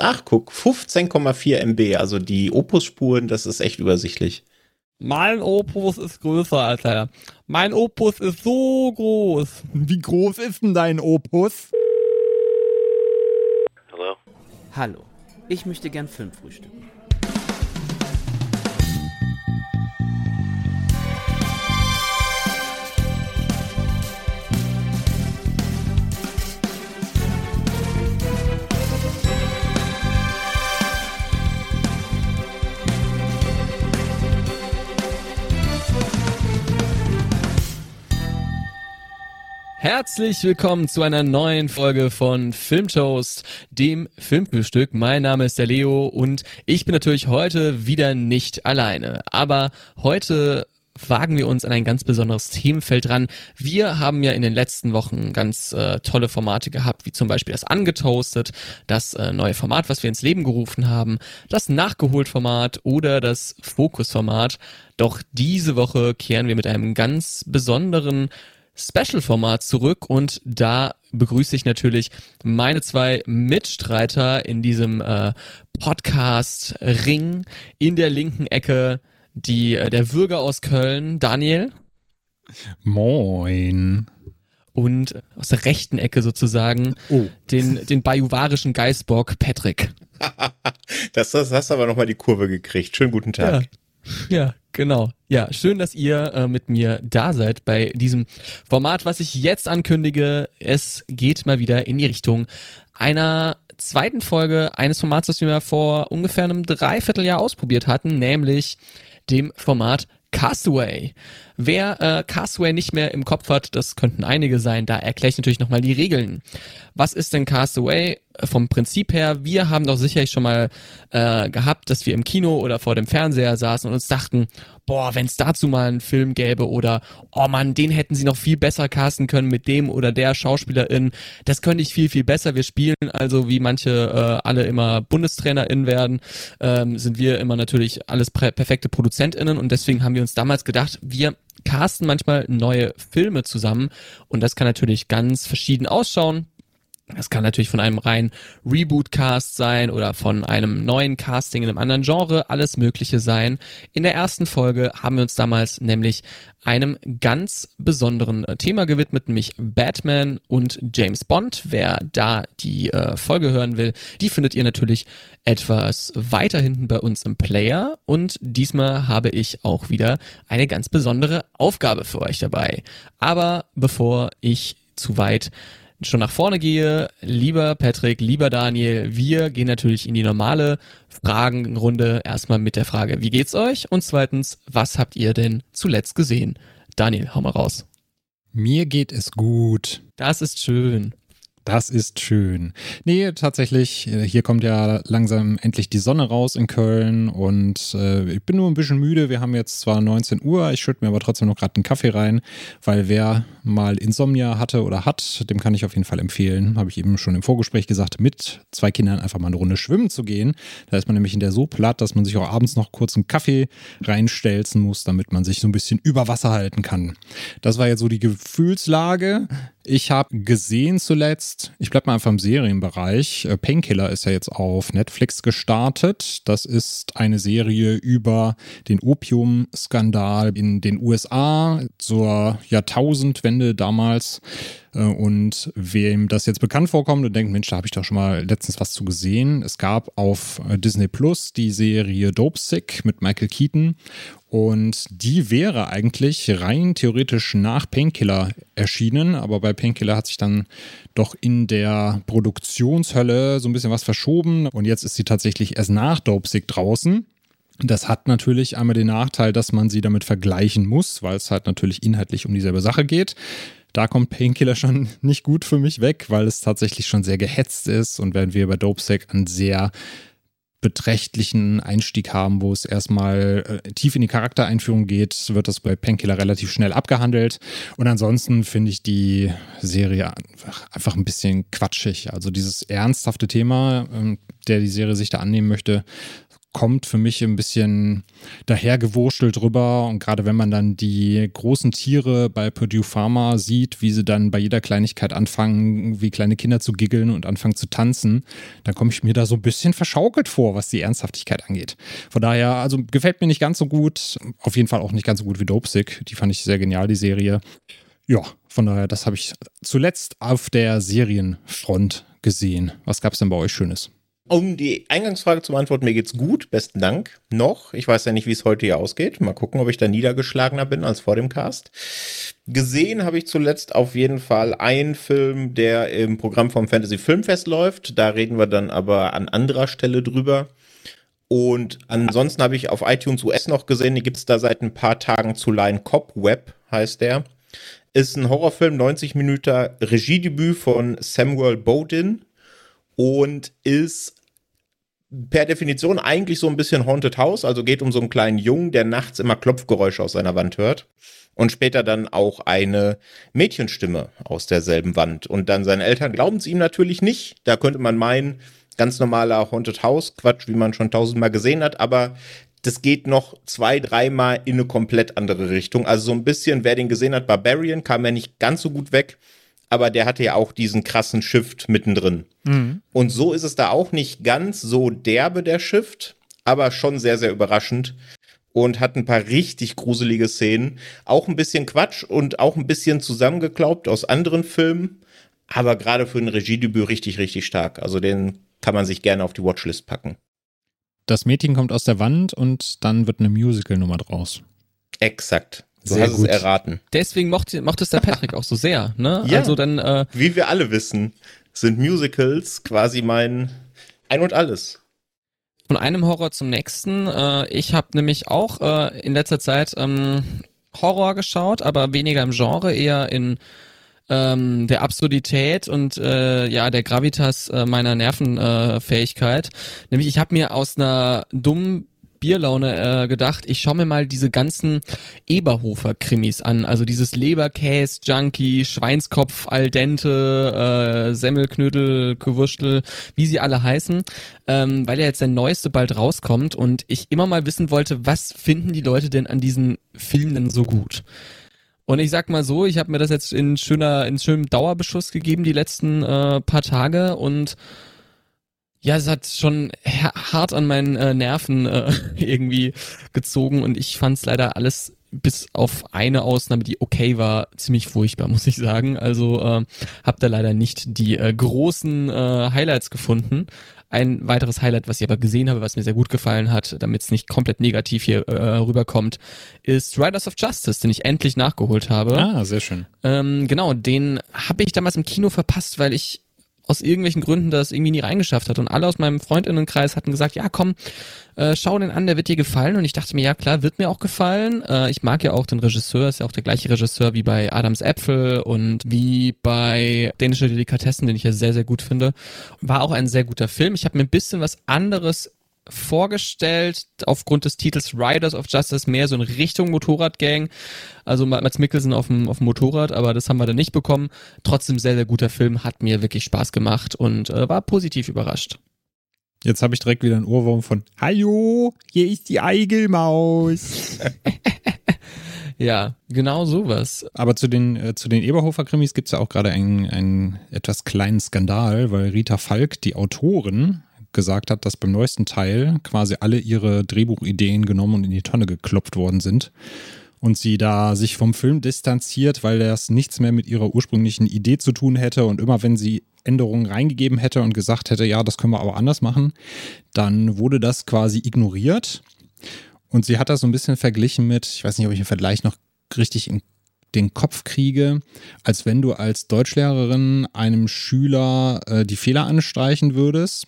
Ach, guck, 15,4 MB, also die Opus-Spuren, das ist echt übersichtlich. Mein Opus ist größer als er. Mein Opus ist so groß. Wie groß ist denn dein Opus? Hallo? Hallo, ich möchte gern Film frühstücken. Herzlich willkommen zu einer neuen Folge von Filmtoast, dem Filmfrühstück. Mein Name ist der Leo und ich bin natürlich heute wieder nicht alleine. Aber heute wagen wir uns an ein ganz besonderes Themenfeld ran. Wir haben ja in den letzten Wochen ganz äh, tolle Formate gehabt, wie zum Beispiel das Angetoastet, das äh, neue Format, was wir ins Leben gerufen haben, das Nachgeholt-Format oder das Fokus-Format. Doch diese Woche kehren wir mit einem ganz besonderen Special-Format zurück und da begrüße ich natürlich meine zwei Mitstreiter in diesem äh, Podcast-Ring in der linken Ecke, die äh, der Bürger aus Köln, Daniel. Moin. Und aus der rechten Ecke sozusagen Oh. den, den bajuwarischen Geißbock Patrick. das, das hast aber nochmal die Kurve gekriegt. Schönen guten Tag. Ja, genau. Ja, schön, dass ihr äh, mit mir da seid bei diesem Format, was ich jetzt ankündige. Es geht mal wieder in die Richtung einer zweiten Folge eines Formats, das wir vor ungefähr einem Dreivierteljahr ausprobiert hatten, nämlich dem Format Castaway. Wer äh, Castaway nicht mehr im Kopf hat, das könnten einige sein, da erkläre ich natürlich nochmal die Regeln. Was ist denn Castaway? Vom Prinzip her, wir haben doch sicherlich schon mal äh, gehabt, dass wir im Kino oder vor dem Fernseher saßen und uns dachten, boah, wenn es dazu mal einen Film gäbe oder oh man, den hätten sie noch viel besser casten können mit dem oder der Schauspielerin, das könnte ich viel, viel besser. Wir spielen also, wie manche äh, alle immer BundestrainerInnen werden, ähm, sind wir immer natürlich alles per perfekte ProduzentInnen und deswegen haben wir uns damals gedacht, wir casten manchmal neue Filme zusammen und das kann natürlich ganz verschieden ausschauen. Das kann natürlich von einem reinen Reboot-Cast sein oder von einem neuen Casting in einem anderen Genre, alles Mögliche sein. In der ersten Folge haben wir uns damals nämlich einem ganz besonderen äh, Thema gewidmet, nämlich Batman und James Bond. Wer da die äh, Folge hören will, die findet ihr natürlich etwas weiter hinten bei uns im Player. Und diesmal habe ich auch wieder eine ganz besondere Aufgabe für euch dabei. Aber bevor ich zu weit schon nach vorne gehe, lieber Patrick, lieber Daniel, wir gehen natürlich in die normale Fragenrunde erstmal mit der Frage, wie geht's euch? Und zweitens, was habt ihr denn zuletzt gesehen? Daniel, hau mal raus. Mir geht es gut. Das ist schön. Das ist schön. Nee, tatsächlich, äh, hier kommt ja langsam endlich die Sonne raus in Köln und äh, ich bin nur ein bisschen müde. Wir haben jetzt zwar 19 Uhr, ich schütte mir aber trotzdem noch gerade einen Kaffee rein, weil wer mal Insomnia hatte oder hat, dem kann ich auf jeden Fall empfehlen, habe ich eben schon im Vorgespräch gesagt, mit zwei Kindern einfach mal eine Runde schwimmen zu gehen. Da ist man nämlich in der so platt, dass man sich auch abends noch kurz einen Kaffee reinstelzen muss, damit man sich so ein bisschen über Wasser halten kann. Das war jetzt so die Gefühlslage. Ich habe gesehen zuletzt, ich bleibe mal einfach im Serienbereich, äh, Painkiller ist ja jetzt auf Netflix gestartet. Das ist eine Serie über den Opiumskandal in den USA zur Jahrtausendwende damals. Äh, Und wem das jetzt bekannt vorkommt und denkt, Mensch, da habe ich doch schon mal letztens was zu gesehen. Es gab auf äh, Disney Plus die Serie Dope Sick mit Michael Keaton und die wäre eigentlich rein theoretisch nach Painkiller erschienen, aber bei Painkiller hat sich dann doch in der Produktionshölle so ein bisschen was verschoben und jetzt ist sie tatsächlich erst nach Dope Sick draußen. Das hat natürlich einmal den Nachteil, dass man sie damit vergleichen muss, weil es halt natürlich inhaltlich um dieselbe Sache geht. Da kommt Painkiller schon nicht gut für mich weg, weil es tatsächlich schon sehr gehetzt ist und während wir bei Dopesec einen sehr beträchtlichen Einstieg haben, wo es erstmal äh, tief in die Charaktereinführung geht, wird das bei Painkiller relativ schnell abgehandelt. Und ansonsten finde ich die Serie einfach, einfach ein bisschen quatschig. Also dieses ernsthafte Thema, ähm, der die Serie sich da annehmen möchte, kommt für mich ein bisschen dahergewurschtelt rüber. Und gerade wenn man dann die großen Tiere bei Purdue Pharma sieht, wie sie dann bei jeder Kleinigkeit anfangen, wie kleine Kinder zu giggeln und anfangen zu tanzen, dann komme ich mir da so ein bisschen verschaukelt vor, was die Ernsthaftigkeit angeht. Von daher, also gefällt mir nicht ganz so gut. Auf jeden Fall auch nicht ganz so gut wie Dopesick. Die fand ich sehr genial, die Serie. Ja, von daher, das habe ich zuletzt auf der Serienfront gesehen. Was gab es denn bei euch Schönes? Um die Eingangsfrage zu beantworten, mir geht's gut, besten Dank. Noch. Ich weiß ja nicht, wie es heute hier ausgeht. Mal gucken, ob ich da niedergeschlagener bin als vor dem Cast. Gesehen habe ich zuletzt auf jeden Fall einen Film, der im Programm vom Fantasy Filmfest läuft. Da reden wir dann aber an anderer Stelle drüber. Und ansonsten habe ich auf iTunes US noch gesehen, die gibt's da seit ein paar Tagen zu Line Cop Web, heißt der. Ist ein Horrorfilm, 90 Minuten Regiedebüt von Samuel Bodin und ist per Definition eigentlich so ein bisschen Haunted House, also geht um so einen kleinen Jungen, der nachts immer Klopfgeräusche aus seiner Wand hört und später dann auch eine Mädchenstimme aus derselben Wand. Und dann seine Eltern glauben es ihm natürlich nicht. Da könnte man meinen, ganz normaler Haunted House Quatsch, wie man schon tausendmal gesehen hat, aber das geht noch zwei, dreimal in eine komplett andere Richtung. Also so ein bisschen, wer den gesehen hat, Barbarian kam ja nicht ganz so gut weg aber der hatte ja auch diesen krassen Shift mittendrin. Mhm. Und so ist es da auch nicht ganz so derbe, der Shift, aber schon sehr, sehr überraschend und hat ein paar richtig gruselige Szenen. Auch ein bisschen Quatsch und auch ein bisschen zusammengeklaubt aus anderen Filmen, aber gerade für ein Regiedebüt richtig, richtig stark. Also den kann man sich gerne auf die Watchlist packen. Das Mädchen kommt aus der Wand und dann wird eine Musical-Nummer draus. Exakt. Du sehr hast gut. es erraten. Deswegen mochte, mochte es der Patrick auch so sehr, ne? Ja, also dann, äh, wie wir alle wissen, sind Musicals quasi mein Ein und Alles. Von einem Horror zum nächsten. Äh, ich habe nämlich auch äh, in letzter Zeit ähm, Horror geschaut, aber weniger im Genre, eher in ähm, der Absurdität und äh, ja der Gravitas äh, meiner Nervenfähigkeit. Nämlich ich habe mir aus einer dummen Bierlaune äh, gedacht, ich schaue mir mal diese ganzen Eberhofer-Krimis an. Also dieses Leberkäse, Junkie, Schweinskopf, Al dente, äh, Semmelknödel, Gewurstel, wie sie alle heißen, ähm, weil ja jetzt der neueste bald rauskommt und ich immer mal wissen wollte, was finden die Leute denn an diesen Filmen denn so gut? Und ich sag mal so, ich habe mir das jetzt in schöner, in schönem Dauerbeschuss gegeben die letzten äh, paar Tage und ja, es hat schon hart an meinen äh, Nerven äh, irgendwie gezogen und ich fand es leider alles bis auf eine Ausnahme, die okay war, ziemlich furchtbar, muss ich sagen. Also äh, habe da leider nicht die äh, großen äh, Highlights gefunden. Ein weiteres Highlight, was ich aber gesehen habe, was mir sehr gut gefallen hat, damit es nicht komplett negativ hier äh, rüberkommt, ist Riders of Justice, den ich endlich nachgeholt habe. Ah, sehr schön. Ähm, genau, den habe ich damals im Kino verpasst, weil ich aus irgendwelchen Gründen das irgendwie nie reingeschafft hat. Und alle aus meinem Freundinnenkreis hatten gesagt, ja komm, äh, schau den an, der wird dir gefallen. Und ich dachte mir, ja klar, wird mir auch gefallen. Äh, ich mag ja auch den Regisseur, ist ja auch der gleiche Regisseur wie bei Adams Äpfel und wie bei Dänische Delikatessen, den ich ja sehr, sehr gut finde. War auch ein sehr guter Film. Ich habe mir ein bisschen was anderes vorgestellt, aufgrund des Titels Riders of Justice mehr so in Richtung Motorradgang. Also Mats Mikkelsen auf dem, auf dem Motorrad, aber das haben wir dann nicht bekommen. Trotzdem sehr, sehr guter Film, hat mir wirklich Spaß gemacht und äh, war positiv überrascht. Jetzt habe ich direkt wieder einen Ohrwurm von Hallo, hier ist die Eigelmaus. ja, genau sowas. Aber zu den, äh, zu den Eberhofer-Krimis gibt es ja auch gerade einen, einen etwas kleinen Skandal, weil Rita Falk, die Autorin, gesagt hat, dass beim neuesten Teil quasi alle ihre Drehbuchideen genommen und in die Tonne geklopft worden sind. Und sie da sich vom Film distanziert, weil das nichts mehr mit ihrer ursprünglichen Idee zu tun hätte. Und immer wenn sie Änderungen reingegeben hätte und gesagt hätte, ja, das können wir aber anders machen, dann wurde das quasi ignoriert. Und sie hat das so ein bisschen verglichen mit, ich weiß nicht, ob ich den Vergleich noch richtig in den Kopf kriege, als wenn du als Deutschlehrerin einem Schüler äh, die Fehler anstreichen würdest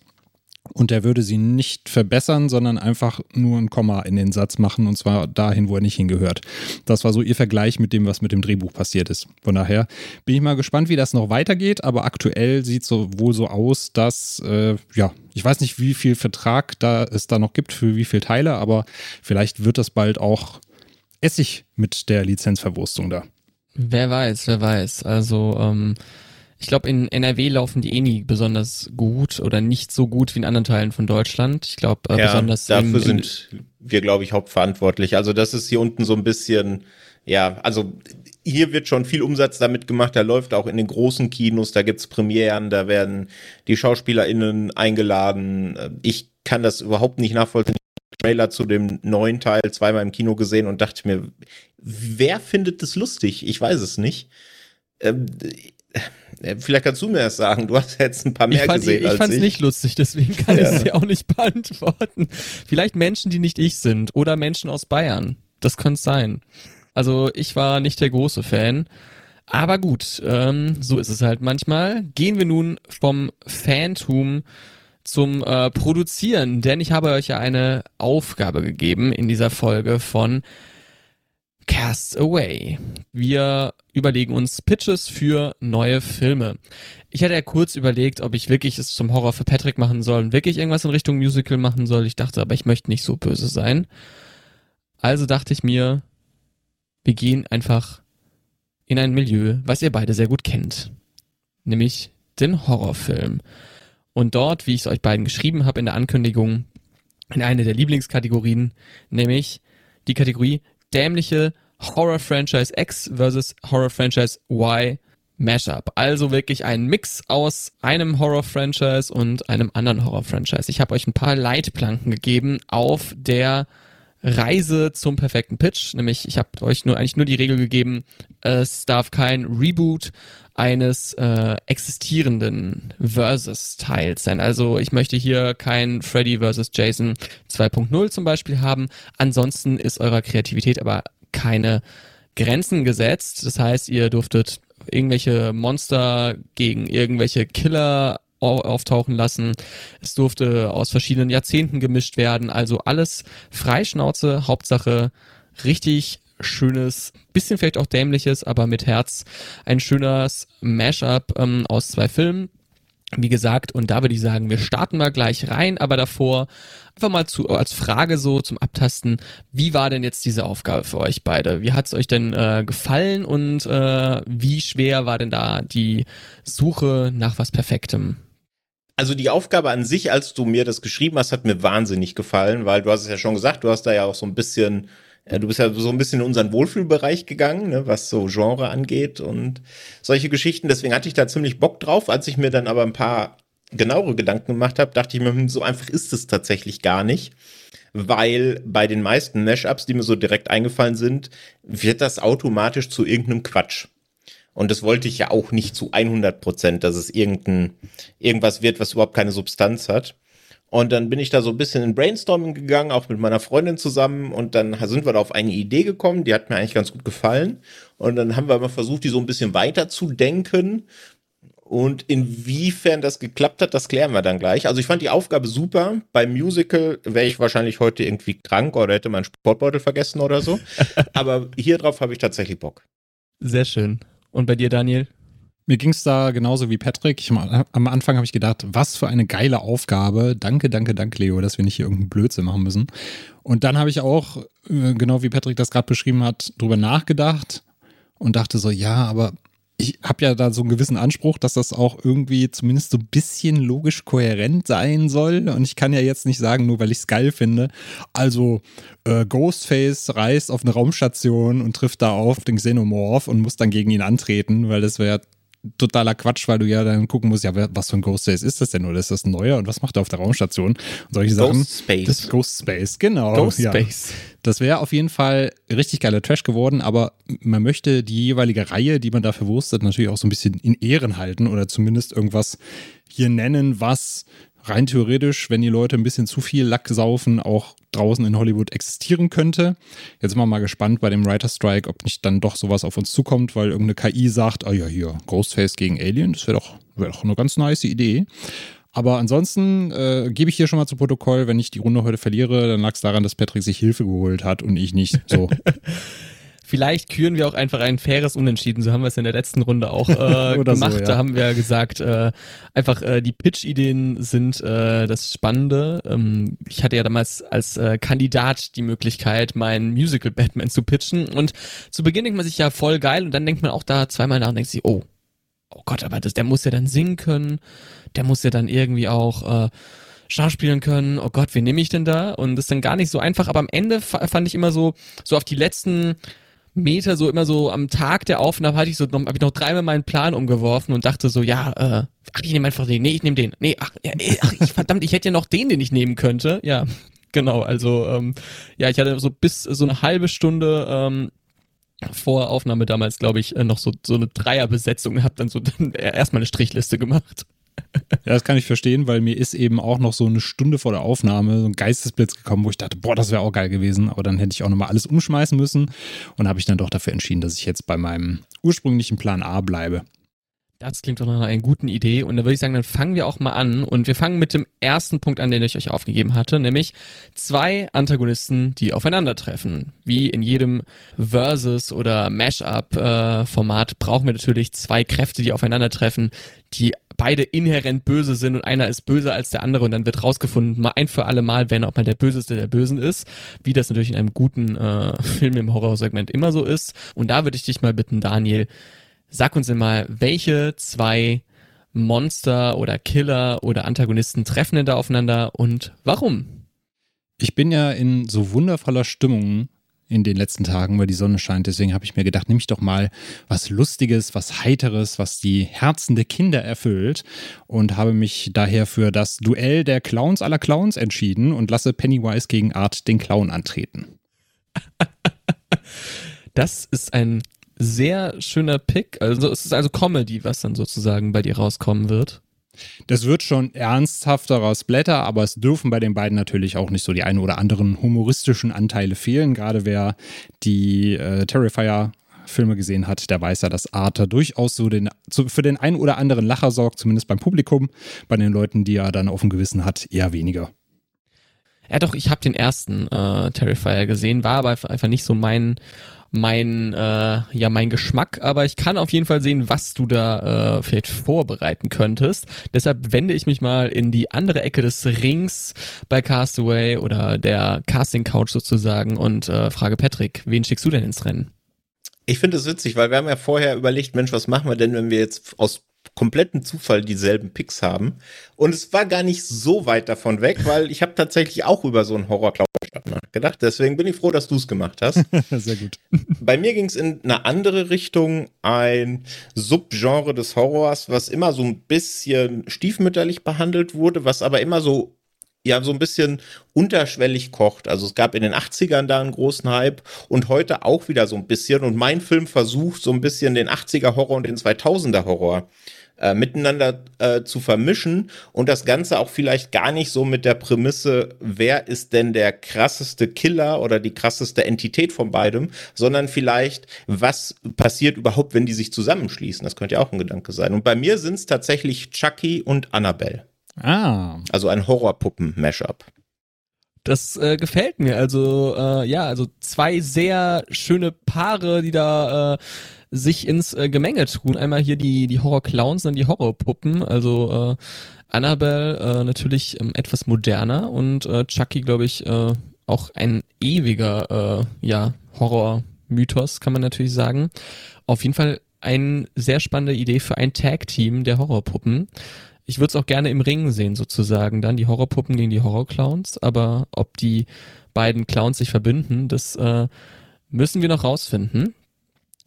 und der würde sie nicht verbessern, sondern einfach nur ein Komma in den Satz machen und zwar dahin, wo er nicht hingehört. Das war so ihr Vergleich mit dem, was mit dem Drehbuch passiert ist. Von daher bin ich mal gespannt, wie das noch weitergeht, aber aktuell sieht es so wohl so aus, dass, äh, ja, ich weiß nicht, wie viel Vertrag da es da noch gibt für wie viele Teile, aber vielleicht wird das bald auch Essig mit der Lizenzverwurstung da. Wer weiß, wer weiß. Also, ähm, Ich glaube, in NRW laufen die eh nie besonders gut oder nicht so gut wie in anderen Teilen von Deutschland. Ich glaube, äh, Ja, besonders dafür im, sind wir, glaube ich, hauptverantwortlich. Also das ist hier unten so ein bisschen, ja, also hier wird schon viel Umsatz damit gemacht. Da läuft auch in den großen Kinos, da gibt's Premieren, da werden die SchauspielerInnen eingeladen. Ich kann das überhaupt nicht nachvollziehen. Ich habe den Trailer zu dem neuen Teil zweimal im Kino gesehen und dachte mir, wer findet das lustig? Ich weiß es nicht. Ähm, äh, vielleicht kannst du mir das sagen. Du hast jetzt ein paar mehr ich fand, gesehen ich als fand's ich. nicht lustig, deswegen kann Ja. ich es dir auch nicht beantworten. Vielleicht Menschen, die nicht ich sind oder Menschen aus Bayern. Das könnte sein. Also ich war nicht der große Fan. Aber gut, ähm, so ist es halt manchmal. Gehen wir nun vom Fantum zum äh, Produzieren, denn ich habe euch ja eine Aufgabe gegeben in dieser Folge von Cast Away. Wir überlegen uns Pitches für neue Filme. Ich hatte ja kurz überlegt, ob ich wirklich es zum Horror für Patrick machen soll und wirklich irgendwas in Richtung Musical machen soll. Ich dachte aber, ich möchte nicht so böse sein. Also dachte ich mir, wir gehen einfach in ein Milieu, was ihr beide sehr gut kennt. Nämlich den Horrorfilm. Und dort, wie ich es euch beiden geschrieben habe in der Ankündigung, in eine der Lieblingskategorien, nämlich die Kategorie dämliche Horror-Franchise X versus Horror-Franchise Y Mashup. Also wirklich ein Mix aus einem Horror-Franchise und einem anderen Horror-Franchise. Ich habe euch ein paar Leitplanken gegeben auf der Reise zum perfekten Pitch. Nämlich, ich habe euch nur eigentlich nur die Regel gegeben, es darf kein Reboot eines äh, existierenden Versus-Teils sein. Also ich möchte hier kein Freddy versus Jason 2.0 zum Beispiel haben. Ansonsten ist eurer Kreativität aber keine Grenzen gesetzt. Das heißt, ihr durftet irgendwelche Monster gegen irgendwelche Killer au- auftauchen lassen. Es durfte aus verschiedenen Jahrzehnten gemischt werden. Also alles Freischnauze, Hauptsache richtig schönes, bisschen vielleicht auch dämliches, aber mit Herz. Ein schönes Mashup ähm, aus zwei Filmen. Wie gesagt, und da würde ich sagen, wir starten mal gleich rein, aber davor einfach mal zu, als Frage so zum Abtasten, wie war denn jetzt diese Aufgabe für euch beide? Wie hat es euch denn äh, gefallen und äh, wie schwer war denn da die Suche nach was Perfektem? Also die Aufgabe an sich, als du mir das geschrieben hast, hat mir wahnsinnig gefallen, weil du hast es ja schon gesagt, du hast da ja auch so ein bisschen, du bist ja so ein bisschen in unseren Wohlfühlbereich gegangen, ne, was so Genre angeht und solche Geschichten. Deswegen hatte ich da ziemlich Bock drauf. Als ich mir dann aber ein paar genauere Gedanken gemacht habe, dachte ich mir, hm, so einfach ist es tatsächlich gar nicht. Weil bei den meisten Mashups, die mir so direkt eingefallen sind, wird das automatisch zu irgendeinem Quatsch. Und das wollte ich ja auch nicht zu 100 Prozent, dass es irgendein, irgendwas wird, was überhaupt keine Substanz hat. Und dann bin ich da so ein bisschen in Brainstorming gegangen, auch mit meiner Freundin zusammen. Und dann sind wir da auf eine Idee gekommen, die hat mir eigentlich ganz gut gefallen. Und dann haben wir mal versucht, die so ein bisschen weiter zu denken. Und inwiefern das geklappt hat, das klären wir dann gleich. Also ich fand die Aufgabe super. Beim Musical wäre ich wahrscheinlich heute irgendwie krank oder hätte meinen Sportbeutel vergessen oder so. Aber hier drauf habe ich tatsächlich Bock. Sehr schön. Und bei dir, Daniel? Mir ging es da genauso wie Patrick. Ich, am Anfang habe ich gedacht, was für eine geile Aufgabe. Danke, danke, danke, Leo, dass wir nicht hier irgendeinen Blödsinn machen müssen. Und dann habe ich auch, äh, genau wie Patrick das gerade beschrieben hat, drüber nachgedacht und dachte so, ja, aber ich habe ja da so einen gewissen Anspruch, dass das auch irgendwie zumindest so ein bisschen logisch kohärent sein soll. Und ich kann ja jetzt nicht sagen, nur weil ich es geil finde. Also äh, Ghostface reist auf eine Raumstation und trifft da auf den Xenomorph und muss dann gegen ihn antreten, weil das wäre totaler Quatsch, weil du ja dann gucken musst, ja, was für ein Ghostface ist das denn oder ist das ein neuer und was macht er auf der Raumstation und solche Sachen. Ghost Space. Das Ghost Space, genau. Ghost ja. Space. Das wäre auf jeden Fall richtig geiler Trash geworden, aber man möchte die jeweilige Reihe, die man dafür wurstet, natürlich auch so ein bisschen in Ehren halten oder zumindest irgendwas hier nennen, was rein theoretisch, wenn die Leute ein bisschen zu viel Lack saufen, auch draußen in Hollywood existieren könnte. Jetzt sind wir mal gespannt bei dem Writer Strike, ob nicht dann doch sowas auf uns zukommt, weil irgendeine KI sagt, ah ja, hier, Ghostface gegen Alien, das wäre doch, wär doch eine ganz nice Idee. Aber ansonsten äh, gebe ich hier schon mal zu Protokoll, wenn ich die Runde heute verliere, dann lag es daran, dass Patrick sich Hilfe geholt hat und ich nicht. So. Vielleicht küren wir auch einfach ein faires Unentschieden. So haben wir es in der letzten Runde auch äh, Oder so, gemacht. ja. Da haben wir ja gesagt, äh, einfach äh, die Pitch-Ideen sind äh, das Spannende. Ähm, ich hatte ja damals als äh, Kandidat die Möglichkeit, meinen Musical Batman zu pitchen. Und zu Beginn denkt man sich ja voll geil und dann denkt man auch da zweimal nach und denkt sich, oh, oh Gott, aber das, der muss ja dann singen können, der muss ja dann irgendwie auch äh, schauspielen können. Oh Gott, wen nehme ich denn da? Und das ist dann gar nicht so einfach. Aber am Ende fand ich immer so, so auf die letzten Meter, so immer so am Tag der Aufnahme hatte ich so, habe ich noch dreimal meinen Plan umgeworfen und dachte so, ja, äh, ach, ich nehme einfach den, nee, ich nehme den, nee, ach, ja, ach ich, verdammt, ich hätte ja noch den, den ich nehmen könnte, ja, genau, also, ähm, ja, ich hatte so bis so eine halbe Stunde, ähm, vor Aufnahme damals, glaube ich, äh, noch so, so eine Dreierbesetzung habe dann so dann erstmal eine Strichliste gemacht. Ja, das kann ich verstehen, weil mir ist eben auch noch so eine Stunde vor der Aufnahme so ein Geistesblitz gekommen, wo ich dachte, boah, das wäre auch geil gewesen, aber dann hätte ich auch nochmal alles umschmeißen müssen und habe ich dann doch dafür entschieden, dass ich jetzt bei meinem ursprünglichen Plan A bleibe. Das klingt doch nach einer guten Idee. Und da würde ich sagen, dann fangen wir auch mal an. Und wir fangen mit dem ersten Punkt an, den ich euch aufgegeben hatte, nämlich zwei Antagonisten, die aufeinandertreffen. Wie in jedem Versus- oder Mashup-Format brauchen wir natürlich zwei Kräfte, die aufeinandertreffen, die beide inhärent böse sind und einer ist böser als der andere und dann wird rausgefunden, mal ein für alle Mal, wer auch mal der Böseste der Bösen ist, wie das natürlich in einem guten äh, Film im Horrorsegment immer so ist. Und da würde ich dich mal bitten, Daniel, Sag uns mal, welche zwei Monster oder Killer oder Antagonisten treffen denn da aufeinander und warum? Ich bin ja in so wundervoller Stimmung in den letzten Tagen, weil die Sonne scheint. Deswegen habe ich mir gedacht, nimm ich doch mal was Lustiges, was Heiteres, was die Herzen der Kinder erfüllt und habe mich daher für das Duell der Clowns aller Clowns entschieden und lasse Pennywise gegen Art den Clown antreten. Das ist ein sehr schöner Pick. Also es ist also Comedy, was dann sozusagen bei dir rauskommen wird. Das wird schon ernsthafterer Splatter, aber es dürfen bei den beiden natürlich auch nicht so die ein oder anderen humoristischen Anteile fehlen. Gerade wer die äh, Terrifier Filme gesehen hat, der weiß ja, dass Arthur durchaus so den, so für den einen oder anderen Lacher sorgt, zumindest beim Publikum. Bei den Leuten, die er dann auf dem Gewissen hat, eher weniger. Ja, doch, ich habe den ersten äh, Terrifier gesehen, war aber einfach nicht so mein mein äh, ja mein Geschmack, aber ich kann auf jeden Fall sehen, was du da äh, vielleicht vorbereiten könntest. Deshalb wende ich mich mal in die andere Ecke des Rings bei Castaway oder der Casting Couch sozusagen und äh, frage Patrick, wen schickst du denn ins Rennen? Ich finde es witzig, weil wir haben ja vorher überlegt, Mensch, was machen wir denn, wenn wir jetzt aus kompletten Zufall dieselben Picks haben. Und es war gar nicht so weit davon weg, weil ich habe tatsächlich auch über so einen horror nachgedacht. Deswegen bin ich froh, dass du es gemacht hast. Sehr gut. Bei mir ging es in eine andere Richtung, ein Subgenre des Horrors, was immer so ein bisschen stiefmütterlich behandelt wurde, was aber immer so ja so ein bisschen unterschwellig kocht. Also es gab in den 80ern da einen großen Hype und heute auch wieder so ein bisschen. Und mein Film versucht so ein bisschen den 80er Horror und den 2000er Horror äh, miteinander äh, zu vermischen und das Ganze auch vielleicht gar nicht so mit der Prämisse, wer ist denn der krasseste Killer oder die krasseste Entität von beidem, sondern vielleicht, was passiert überhaupt, wenn die sich zusammenschließen. Das könnte ja auch ein Gedanke sein. Und bei mir sind es tatsächlich Chucky und Annabelle. Ah. Also ein Horrorpuppen-Mashup. Das äh, gefällt mir. Also äh, ja, also zwei sehr schöne Paare, die da äh, sich ins äh, Gemenge tun. Einmal hier die die Horror-Clowns, dann die Horrorpuppen. Also äh, Annabelle äh, natürlich ähm, etwas moderner und äh, Chucky, glaube ich, äh, auch ein ewiger äh, ja Horror-Mythos, kann man natürlich sagen. Auf jeden Fall eine sehr spannende Idee für ein Tag-Team der Horrorpuppen. Ich würde es auch gerne im Ring sehen, sozusagen. Dann die Horrorpuppen gegen die Horrorclowns. Aber ob die beiden Clowns sich verbünden, das äh, müssen wir noch rausfinden.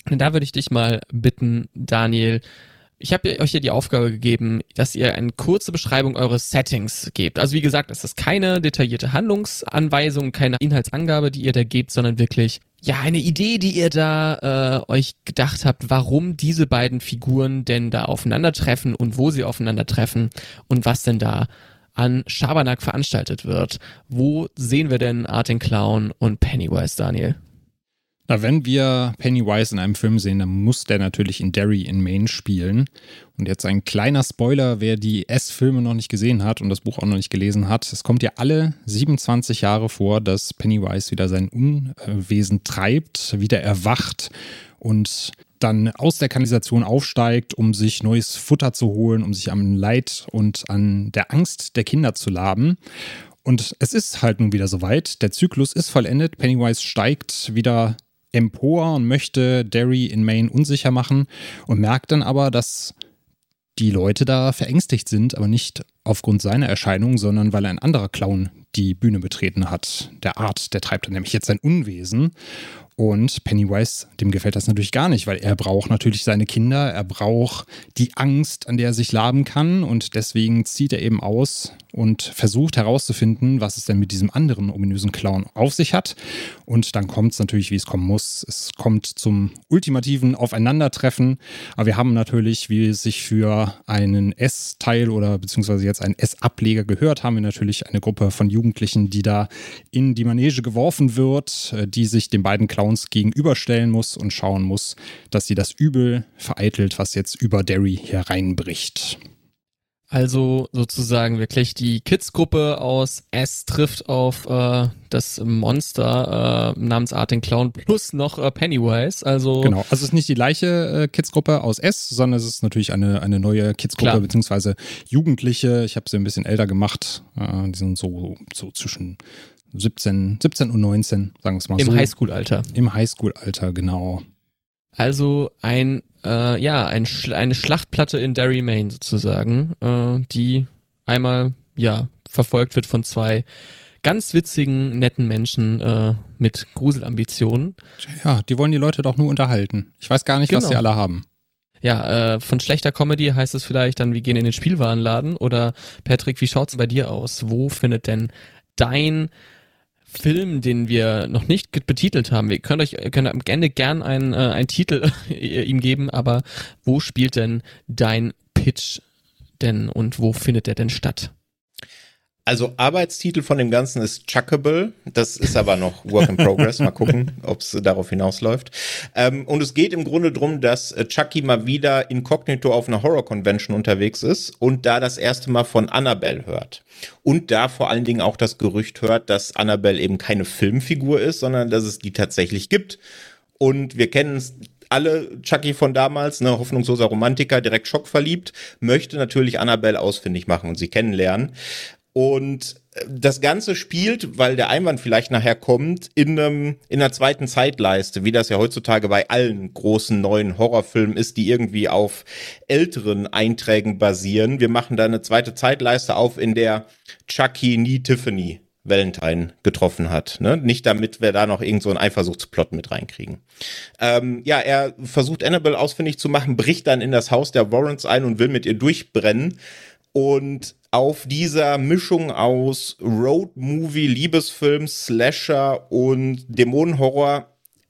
Und da würde ich dich mal bitten, Daniel. Ich habe euch ja die Aufgabe gegeben, dass ihr eine kurze Beschreibung eures Settings gebt. Also wie gesagt, es ist keine detaillierte Handlungsanweisung, keine Inhaltsangabe, die ihr da gebt, sondern wirklich ja, eine Idee, die ihr da äh, euch gedacht habt, warum diese beiden Figuren denn da aufeinandertreffen und wo sie aufeinandertreffen und was denn da an Schabernack veranstaltet wird. Wo sehen wir denn Artin Clown und Pennywise, Daniel? Na, wenn wir Pennywise in einem Film sehen, dann muss der natürlich in Derry in Maine spielen. Und jetzt ein kleiner Spoiler, wer die S-Filme noch nicht gesehen hat und das Buch auch noch nicht gelesen hat. Es kommt ja alle 27 Jahre vor, dass Pennywise wieder sein Unwesen treibt, wieder erwacht und dann aus der Kanalisation aufsteigt, um sich neues Futter zu holen, um sich am Leid und an der Angst der Kinder zu laben. Und es ist halt nun wieder soweit. Der Zyklus ist vollendet. Pennywise steigt wieder empor und möchte Derry in Maine unsicher machen und merkt dann aber, dass die Leute da verängstigt sind, aber nicht aufgrund seiner Erscheinung, sondern weil ein anderer Clown die Bühne betreten hat. Der Art, der treibt dann nämlich jetzt sein Unwesen. Und Pennywise, dem gefällt das natürlich gar nicht, weil er braucht natürlich seine Kinder, er braucht die Angst, an der er sich laben kann und deswegen zieht er eben aus und versucht herauszufinden, was es denn mit diesem anderen ominösen Clown auf sich hat. Und dann kommt es natürlich, wie es kommen muss. Es kommt zum ultimativen Aufeinandertreffen. Aber wir haben natürlich, wie es sich für einen S-Teil oder beziehungsweise jetzt einen S-Ableger gehört, haben wir natürlich eine Gruppe von Jugendlichen, die da in die Manege geworfen wird, äh, die sich den beiden Clowns gegenüberstellen muss und schauen muss, dass sie das Übel vereitelt, was jetzt über Derry hereinbricht. Also sozusagen wirklich die Kids-Gruppe aus S trifft auf äh, das Monster äh, namens Art den Clown plus noch äh, Pennywise. Also genau, also es ist nicht die gleiche äh, Kids-Gruppe aus S, sondern es ist natürlich eine, eine neue Kids-Gruppe beziehungsweise Jugendliche. Ich habe sie ein bisschen älter gemacht. Äh, die sind so, so zwischen 17, 17 und 19, sagen wir es mal Im so. Im Highschool-Alter. Im Highschool-Alter, genau. Also ein äh, ja ein eine Schlachtplatte in Derry, Maine sozusagen, äh, die einmal ja verfolgt wird von zwei ganz witzigen, netten Menschen äh, mit Gruselambitionen. Ja, die wollen die Leute doch nur unterhalten. Ich weiß gar nicht, genau. was sie alle haben. Ja, äh, von schlechter Comedy heißt es vielleicht dann, wir gehen in den Spielwarenladen oder Patrick, wie schaut's bei dir aus? Wo findet denn dein Film, den wir noch nicht betitelt haben. Wir können euch können am Ende gern einen, äh, einen Titel ihm geben, aber wo spielt denn dein Pitch denn und wo findet der denn statt? Also Arbeitstitel von dem Ganzen ist Chuckable. Das ist aber noch Work in Progress. Mal gucken, ob es darauf hinausläuft. Ähm, und es geht im Grunde drum, dass äh, Chucky mal wieder inkognito auf einer Horror-Convention unterwegs ist und da das erste Mal von Annabelle hört. Und da vor allen Dingen auch das Gerücht hört, dass Annabelle eben keine Filmfigur ist, sondern dass es die tatsächlich gibt. Und wir kennen es alle Chucky von damals, ne, hoffnungsloser Romantiker, direkt schockverliebt, möchte natürlich Annabelle ausfindig machen und sie kennenlernen. Und äh, das Ganze spielt, weil der Einwand vielleicht nachher kommt, in, einem, in einer zweiten Zeitleiste, wie das ja heutzutage bei allen großen neuen Horrorfilmen ist, die irgendwie auf älteren Einträgen basieren. Wir machen da eine zweite Zeitleiste auf, in der Chucky nie Tiffany Valentine getroffen hat. Ne? Nicht damit wir da noch irgend so einen Eifersuchtsplot mit reinkriegen. Ähm, ja, er versucht Annabelle ausfindig zu machen, bricht dann in das Haus der Warrens ein und will mit ihr durchbrennen. Und auf dieser Mischung aus Road-Movie, Liebesfilm, Slasher und Dämonenhorror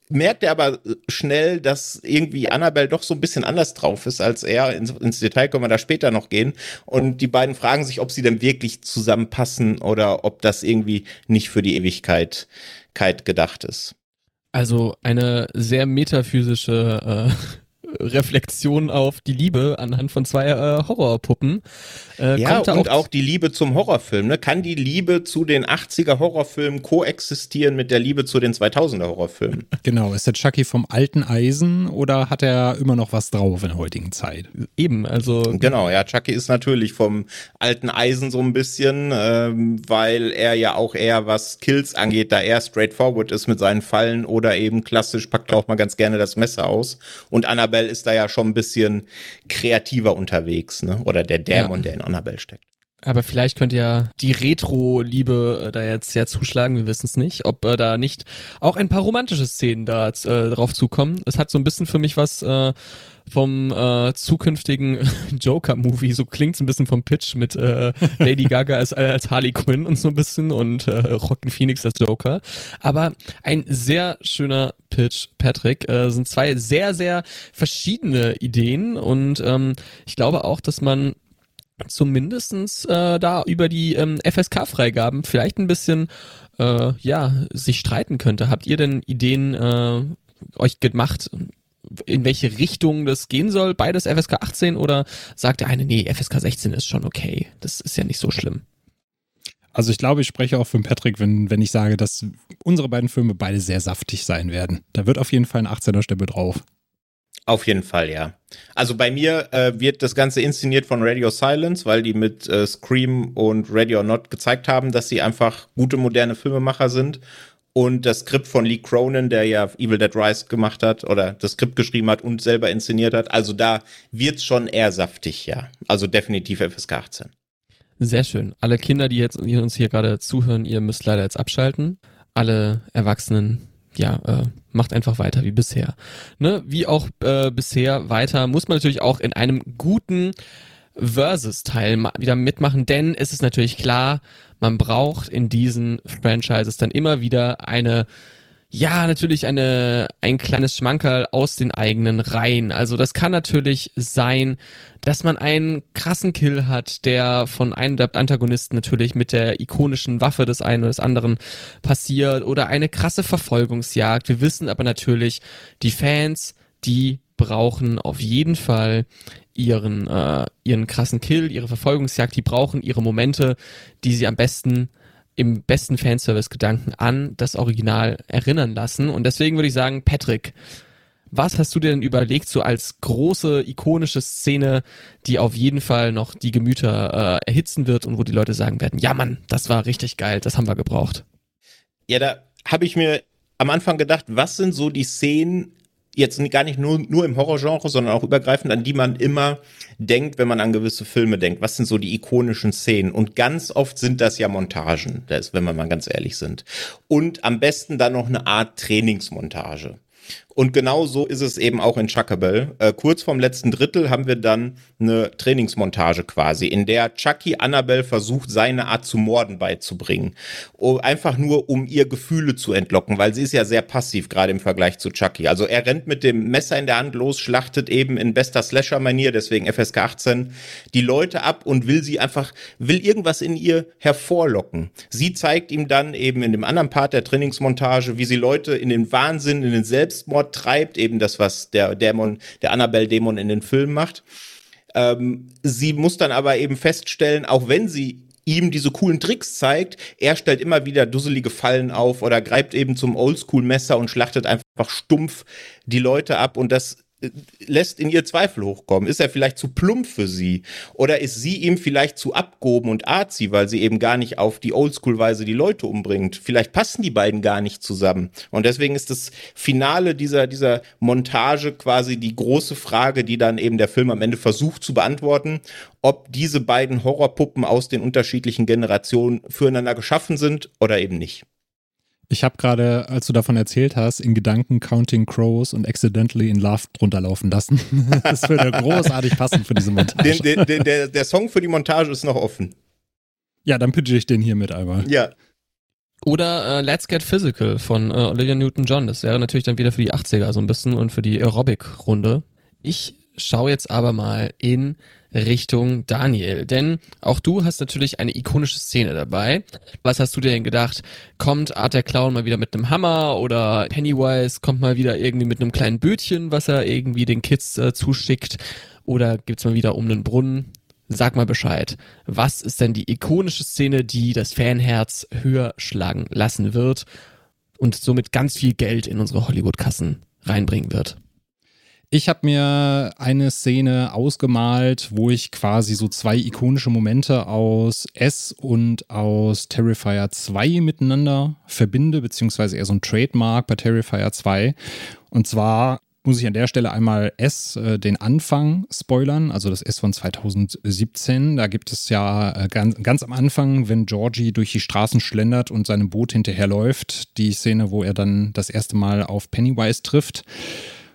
merkt er aber schnell, dass irgendwie Annabelle doch so ein bisschen anders drauf ist als er. Ins, ins, Detail können wir da später noch gehen. Und die beiden fragen sich, ob sie denn wirklich zusammenpassen oder ob das irgendwie nicht für die Ewigkeit gedacht ist. Also eine sehr metaphysische äh, Reflexion auf die Liebe anhand von zwei äh, Horrorpuppen. Äh, ja, und auch, auch, die Liebe zum Horrorfilm. Ne? Kann die Liebe zu den 80er Horrorfilmen koexistieren mit der Liebe zu den 2000er Horrorfilmen? Genau, ist der Chucky vom alten Eisen oder hat er immer noch was drauf in der heutigen Zeit? Eben, also. Genau, ja, Chucky ist natürlich vom alten Eisen so ein bisschen, ähm, weil er ja auch eher was Kills angeht, da er straightforward ist mit seinen Fallen oder eben klassisch packt auch mal ganz gerne das Messer aus. Und Annabelle Annabelle ist da ja schon ein bisschen kreativer unterwegs, ne? Oder der Dämon, ja. der in Annabelle steckt. Aber vielleicht könnte ja die Retro-Liebe äh, da jetzt sehr zuschlagen, wir wissen es nicht, ob äh, da nicht auch ein paar romantische Szenen da äh, drauf zukommen. Es hat so ein bisschen für mich was äh, vom äh, zukünftigen Joker-Movie. So klingt's ein bisschen vom Pitch mit äh, Lady Gaga als, als Harley Quinn und so ein bisschen und äh, Rockin' Phoenix als Joker. Aber ein sehr schöner Pitch, Patrick. Äh, sind zwei sehr, sehr verschiedene Ideen und ähm, ich glaube auch, dass man zumindestens äh, da über die ähm, FSK-Freigaben vielleicht ein bisschen äh, ja sich streiten könnte. Habt ihr denn Ideen äh, euch gemacht, in welche Richtung das gehen soll, beides FSK 18 oder sagt der eine, nee, FSK 16 ist schon okay, das ist ja nicht so schlimm? Also ich glaube, ich spreche auch für Patrick, wenn, wenn ich sage, dass unsere beiden Filme beide sehr saftig sein werden. Da wird auf jeden Fall ein 18er Stempel drauf. Auf jeden Fall, ja. Also bei mir äh, wird das Ganze inszeniert von Radio Silence, weil die mit äh, Scream und Radio Not gezeigt haben, dass sie einfach gute moderne Filmemacher sind und das Skript von Lee Cronin, der ja Evil Dead Rise gemacht hat oder das Skript geschrieben hat und selber inszeniert hat. Also da wird's schon eher saftig, ja. Also definitiv FSK 18. Sehr schön. Alle Kinder, die jetzt uns hier gerade zuhören, ihr müsst leider jetzt abschalten. Alle Erwachsenen, ja, äh, macht einfach weiter wie bisher. Ne? Wie auch äh, bisher weiter muss man natürlich auch in einem guten Versus-Teil wieder mitmachen, denn es ist natürlich klar, man braucht in diesen Franchises dann immer wieder eine ja, natürlich eine, ein kleines Schmankerl aus den eigenen Reihen. Also das kann natürlich sein, dass man einen krassen Kill hat, der von einem der Antagonisten natürlich mit der ikonischen Waffe des einen oder des anderen passiert oder eine krasse Verfolgungsjagd. Wir wissen aber natürlich, die Fans, die brauchen auf jeden Fall ihren, äh, ihren krassen Kill, ihre Verfolgungsjagd, die brauchen ihre Momente, die sie am besten im besten Fanservice-Gedanken an das Original erinnern lassen. Und deswegen würde ich sagen, Patrick, was hast du dir denn überlegt, so als große, ikonische Szene, die auf jeden Fall noch die Gemüter äh, erhitzen wird und wo die Leute sagen werden, ja Mann, das war richtig geil, das haben wir gebraucht. Ja, da habe ich mir am Anfang gedacht, was sind so die Szenen, jetzt gar nicht nur, nur im Horrorgenre, sondern auch übergreifend, an die man immer denkt, wenn man an gewisse Filme denkt. Was sind so die ikonischen Szenen? Und ganz oft sind das ja Montagen, das, wenn wir mal ganz ehrlich sind. Und am besten dann noch eine Art Trainingsmontage. Und genau so ist es eben auch in Chuckable. Äh, kurz vorm letzten Drittel haben wir dann eine Trainingsmontage quasi, in der Chucky Annabelle versucht, seine Art zu morden beizubringen. Oh, einfach nur, um ihr Gefühle zu entlocken, weil sie ist ja sehr passiv, gerade im Vergleich zu Chucky. Also er rennt mit dem Messer in der Hand los, schlachtet eben in bester Slasher-Manier, deswegen FSK 18, die Leute ab und will sie einfach, will irgendwas in ihr hervorlocken. Sie zeigt ihm dann eben in dem anderen Part der Trainingsmontage, wie sie Leute in den Wahnsinn, in den Selbstmord Selbstmord treibt, eben das, was der Dämon, der Annabelle-Dämon in den Filmen macht. Ähm, sie muss dann aber eben feststellen, auch wenn sie ihm diese coolen Tricks zeigt, er stellt immer wieder dusselige Fallen auf oder greift eben zum Oldschool-Messer und schlachtet einfach stumpf die Leute ab und das lässt in ihr Zweifel hochkommen. Ist er vielleicht zu plump für sie? Oder ist sie ihm vielleicht zu abgehoben und arzi, weil sie eben gar nicht auf die Oldschool-Weise die Leute umbringt? Vielleicht passen die beiden gar nicht zusammen. Und deswegen ist das Finale dieser, dieser Montage quasi die große Frage, die dann eben der Film am Ende versucht zu beantworten, ob diese beiden Horrorpuppen aus den unterschiedlichen Generationen füreinander geschaffen sind oder eben nicht. Ich habe gerade, als du davon erzählt hast, in Gedanken Counting Crows und Accidentally in Love drunter laufen lassen. das würde großartig passen für diese Montage. Den, den, der, der Song für die Montage ist noch offen. Ja, dann pitche ich den hier mit einmal. Ja. Oder äh, Let's Get Physical von äh, Olivia Newton-John. Das wäre natürlich dann wieder für die 80er so ein bisschen und für die Aerobic-Runde. Ich schaue jetzt aber mal in Richtung Daniel. Denn auch du hast natürlich eine ikonische Szene dabei. Was hast du dir denn gedacht? Kommt Art der Clown mal wieder mit einem Hammer oder Pennywise kommt mal wieder irgendwie mit einem kleinen Bötchen, was er irgendwie den Kids äh, zuschickt? Oder gibt's mal wieder um einen Brunnen? Sag mal Bescheid. Was ist denn die ikonische Szene, die das Fanherz höher schlagen lassen wird und somit ganz viel Geld in unsere Hollywood-Kassen reinbringen wird? Ich habe mir eine Szene ausgemalt, wo ich quasi so zwei ikonische Momente aus S und aus Terrifier 2 miteinander verbinde, beziehungsweise eher so ein Trademark bei Terrifier 2. Und zwar muss ich an der Stelle einmal S, äh, den Anfang spoilern, also das S von 2017. Da gibt es ja äh, ganz, ganz am Anfang, wenn Georgie durch die Straßen schlendert und seinem Boot hinterherläuft, die Szene, wo er dann das erste Mal auf Pennywise trifft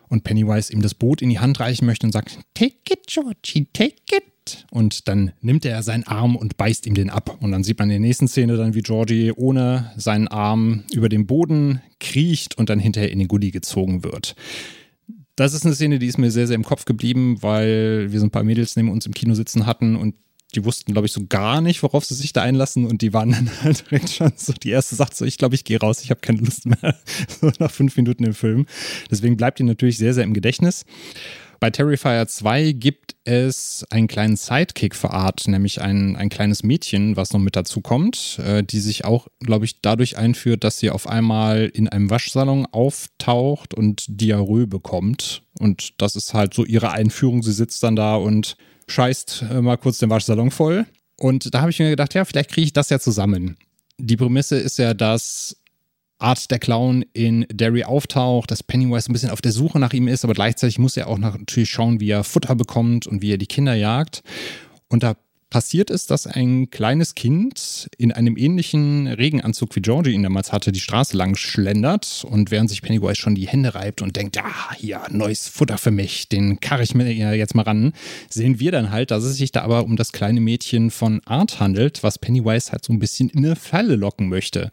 und Pennywise ihm das Boot in die Hand reichen möchte und sagt, Take it, Georgie, take it. Und dann nimmt er seinen Arm und beißt ihm den ab. Und dann sieht man in der nächsten Szene dann, wie Georgie ohne seinen Arm über den Boden kriecht und dann hinterher in den Gully gezogen wird. Das ist eine Szene, die ist mir sehr, sehr im Kopf geblieben, weil wir so ein paar Mädels neben uns im Kino sitzen hatten und die wussten, glaube ich, so gar nicht, worauf sie sich da einlassen und die waren dann halt direkt schon so, die erste sagt so, ich glaube, ich gehe raus, ich habe keine Lust mehr, so nach fünf Minuten im Film. Deswegen bleibt die natürlich sehr, sehr im Gedächtnis. Bei Terrifier 2 gibt es einen kleinen Sidekick für Art, nämlich ein, ein kleines Mädchen, was noch mit dazu kommt, äh, die sich auch, glaube ich, dadurch einführt, dass sie auf einmal in einem Waschsalon auftaucht und Diarrhoe bekommt. Und das ist halt so ihre Einführung. Sie sitzt dann da und scheißt äh, mal kurz den Waschsalon voll. Und da habe ich mir gedacht, ja, vielleicht kriege ich das ja zusammen. Die Prämisse ist ja, dass Art der Clown in Derry auftaucht, dass Pennywise ein bisschen auf der Suche nach ihm ist, aber gleichzeitig muss er auch natürlich schauen, wie er Futter bekommt und wie er die Kinder jagt. Und da passiert ist, dass ein kleines Kind in einem ähnlichen Regenanzug wie Georgie ihn damals hatte, die Straße lang schlendert und während sich Pennywise schon die Hände reibt und denkt, ah, hier, neues Futter für mich, den karre ich mir jetzt mal ran, sehen wir dann halt, dass es sich da aber um das kleine Mädchen von Art handelt, was Pennywise halt so ein bisschen in eine Falle locken möchte.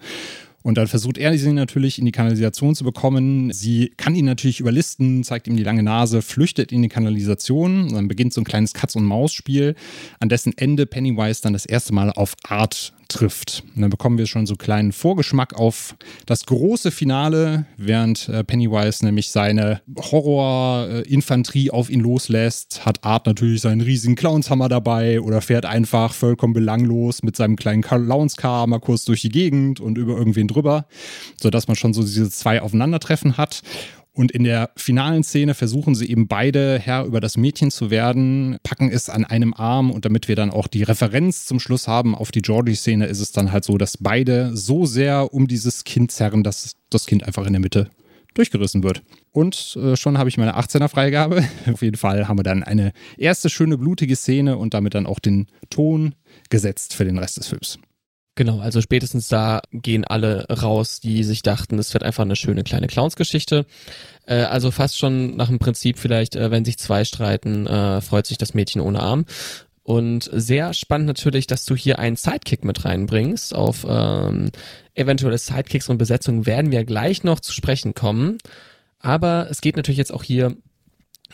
Und dann versucht er sie natürlich in die Kanalisation zu bekommen. Sie kann ihn natürlich überlisten, zeigt ihm die lange Nase, flüchtet in die Kanalisation. Dann beginnt so ein kleines Katz-und-Maus-Spiel, an dessen Ende Pennywise dann das erste Mal auf Art trifft. Und dann bekommen wir schon so einen kleinen Vorgeschmack auf das große Finale, während äh, Pennywise nämlich seine Horror-Infanterie auf ihn loslässt, hat Art natürlich seinen riesigen Clownshammer dabei oder fährt einfach vollkommen belanglos mit seinem kleinen Clownscar mal kurz durch die Gegend und über irgendwen drüber, sodass man schon so diese zwei Aufeinandertreffen hat. Und in der finalen Szene versuchen sie eben beide Herr über das Mädchen zu werden, packen es an einem Arm und damit wir dann auch die Referenz zum Schluss haben auf die Georgie-Szene, ist es dann halt so, dass beide so sehr um dieses Kind zerren, dass das Kind einfach in der Mitte durchgerissen wird. Und äh, schon habe ich meine 18er Freigabe. Auf jeden Fall haben wir dann eine erste schöne blutige Szene und damit dann auch den Ton gesetzt für den Rest des Films. Genau, also spätestens da gehen alle raus, die sich dachten, es wird einfach eine schöne kleine Clownsgeschichte. Äh, also fast schon nach dem Prinzip vielleicht, äh, wenn sich zwei streiten, äh, freut sich das Mädchen ohne Arm. Und sehr spannend natürlich, dass du hier einen Sidekick mit reinbringst. Auf ähm, eventuelle Sidekicks und Besetzungen werden wir gleich noch zu sprechen kommen. Aber es geht natürlich jetzt auch hier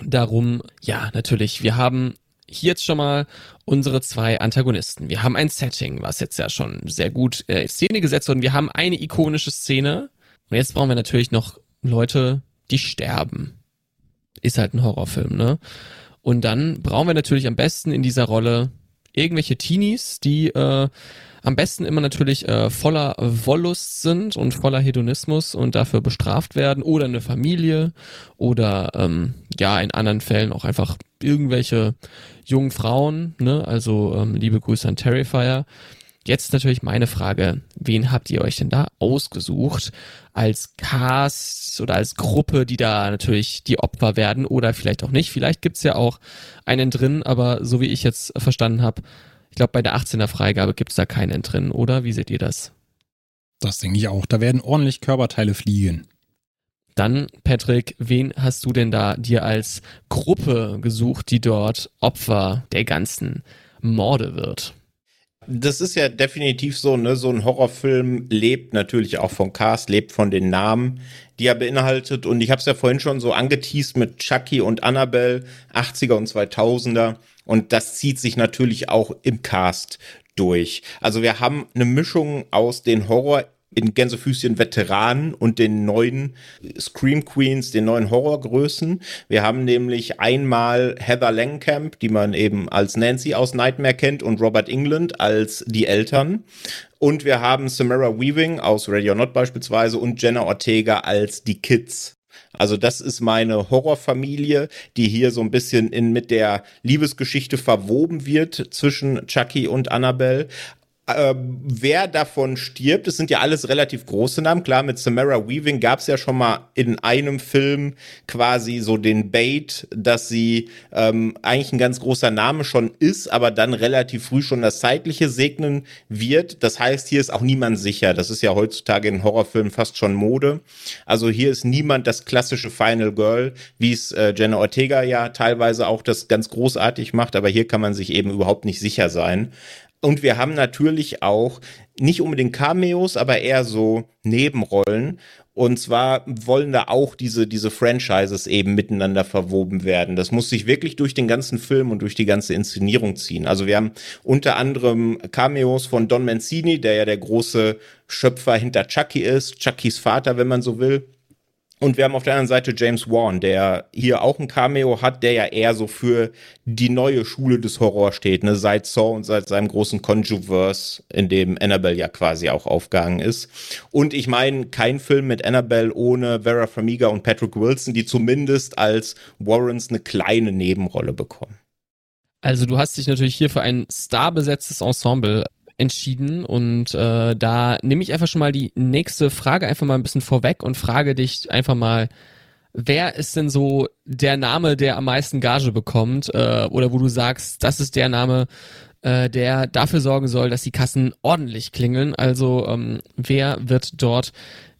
darum, ja, natürlich, wir haben hier jetzt schon mal unsere zwei Antagonisten. Wir haben ein Setting, was jetzt ja schon sehr gut äh, in Szene gesetzt wurde. Wir haben eine ikonische Szene. Und jetzt brauchen wir natürlich noch Leute, die sterben. Ist halt ein Horrorfilm, ne? Und dann brauchen wir natürlich am besten in dieser Rolle irgendwelche Teenies, die äh, am besten immer natürlich äh, voller Wollust sind und voller Hedonismus und dafür bestraft werden oder eine Familie oder ähm, ja in anderen Fällen auch einfach irgendwelche jungen Frauen, ne? Also ähm, liebe Grüße an Terrifier. Jetzt natürlich meine Frage, wen habt ihr euch denn da ausgesucht als Cast oder als Gruppe, die da natürlich die Opfer werden oder vielleicht auch nicht. Vielleicht gibt's ja auch einen drin, aber so wie ich jetzt verstanden habe, ich glaube, bei der 18er Freigabe gibt es da keinen drin, oder? Wie seht ihr das? Das denke ich auch. Da werden ordentlich Körperteile fliegen. Dann, Patrick, wen hast du denn da dir als Gruppe gesucht, die dort Opfer der ganzen Morde wird? Das ist ja definitiv so, ne? So ein Horrorfilm lebt natürlich auch vom Cast, lebt von den Namen, die er beinhaltet. Und ich habe es ja vorhin schon so angeteased mit Chucky und Annabelle, 80er und 2000er. Und das zieht sich natürlich auch im Cast durch. Also wir haben eine Mischung aus den Horror in Gänsefüßchen Veteranen und den neuen Scream Queens, den neuen Horrorgrößen. Wir haben nämlich einmal Heather Langenkamp, die man eben als Nancy aus Nightmare kennt und Robert England als die Eltern. Und wir haben Samara Weaving aus Radio Not beispielsweise und Jenna Ortega als die Kids. Also das ist meine Horrorfamilie, die hier so ein bisschen in mit der Liebesgeschichte verwoben wird zwischen Chucky und Annabelle äh, wer davon stirbt, es sind ja alles relativ große Namen. Klar, mit Samara Weaving gab es ja schon mal in einem Film quasi so den Bait, dass sie ähm, eigentlich ein ganz großer Name schon ist, aber dann relativ früh schon das Zeitliche segnen wird. Das heißt, hier ist auch niemand sicher. Das ist ja heutzutage in Horrorfilmen fast schon Mode. Also hier ist niemand das klassische Final Girl, wie es äh, Jenna Ortega ja teilweise auch das ganz großartig macht, aber hier kann man sich eben überhaupt nicht sicher sein. Und wir haben natürlich auch nicht unbedingt Cameos, aber eher so Nebenrollen. Und zwar wollen da auch diese, diese Franchises eben miteinander verwoben werden. Das muss sich wirklich durch den ganzen Film und durch die ganze Inszenierung ziehen. Also wir haben unter anderem Cameos von Don Mancini, der ja der große Schöpfer hinter Chucky ist, Chuckys Vater, wenn man so will. Und wir haben auf der anderen Seite James Wan, der hier auch ein Cameo hat, der ja eher so für die neue Schule des Horrors steht, ne, seit Saw und seit seinem großen Conjuverse, in dem Annabelle ja quasi auch aufgegangen ist. Und ich meine, kein Film mit Annabelle ohne Vera Farmiga und Patrick Wilson, die zumindest als Warrens eine kleine Nebenrolle bekommen. Also du hast dich natürlich hier für ein starbesetztes Ensemble entschieden und äh, da nehme ich einfach schon mal die nächste Frage einfach mal ein bisschen vorweg und frage dich einfach mal, wer ist denn so der Name, der am meisten Gage bekommt äh, oder wo du sagst, das ist der Name, äh, der dafür sorgen soll, dass die Kassen ordentlich klingeln. Also ähm, wer wird dort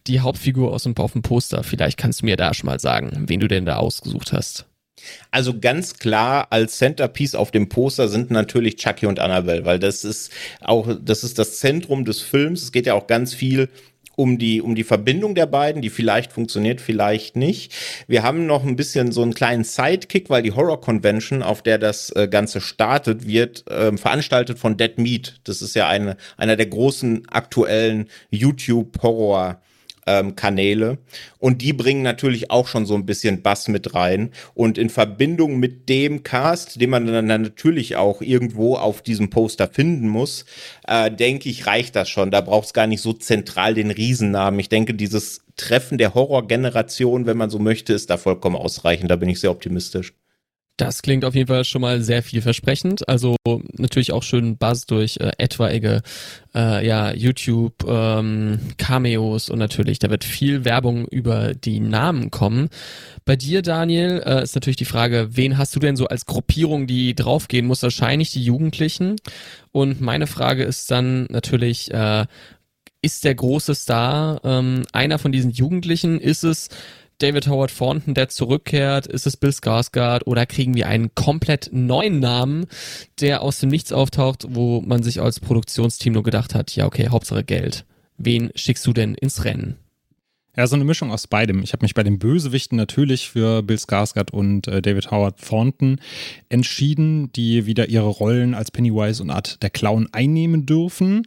die Hauptfigur aus dem, auf dem Poster? Vielleicht kannst du mir da schon mal sagen, wen du denn da ausgesucht hast. Also ganz klar als Centerpiece auf dem Poster sind natürlich Chucky und Annabelle, weil das ist auch das ist das Zentrum des Films. Es geht ja auch ganz viel um die, um die Verbindung der beiden, die vielleicht funktioniert, vielleicht nicht. Wir haben noch ein bisschen so einen kleinen Sidekick, weil die Horror Convention, auf der das äh, Ganze startet, wird äh, veranstaltet von Dead Meat. Das ist ja eine, einer der großen aktuellen YouTube-Horror- ähm, Kanäle und die bringen natürlich auch schon so ein bisschen Bass mit rein und in Verbindung mit dem Cast, den man dann natürlich auch irgendwo auf diesem Poster finden muss, äh, denke ich, reicht das schon. Da braucht es gar nicht so zentral den Riesennamen. Ich denke, dieses Treffen der Horrorgeneration, wenn man so möchte, ist da vollkommen ausreichend. Da bin ich sehr optimistisch. Das klingt auf jeden Fall schon mal sehr vielversprechend. Also natürlich auch schön Buzz durch äh, etwaige äh, ja, YouTube ähm, Cameos und natürlich, da wird viel Werbung über die Namen kommen. Bei dir, Daniel, äh, ist natürlich die Frage, wen hast du denn so als Gruppierung, die draufgehen muss? Wahrscheinlich die Jugendlichen. Und meine Frage ist dann natürlich, äh, ist der große Star ähm, einer von diesen Jugendlichen? Ist es David Howard Thornton, der zurückkehrt? Ist es Bill Skarsgård oder kriegen wir einen komplett neuen Namen, der aus dem Nichts auftaucht, wo man sich als Produktionsteam nur gedacht hat, ja okay, Hauptsache Geld. Wen schickst du denn ins Rennen? Ja, so eine Mischung aus beidem. Ich habe mich bei den Bösewichten natürlich für Bill Skarsgård und äh, David Howard Thornton entschieden, die wieder ihre Rollen als Pennywise und Art der Clown einnehmen dürfen.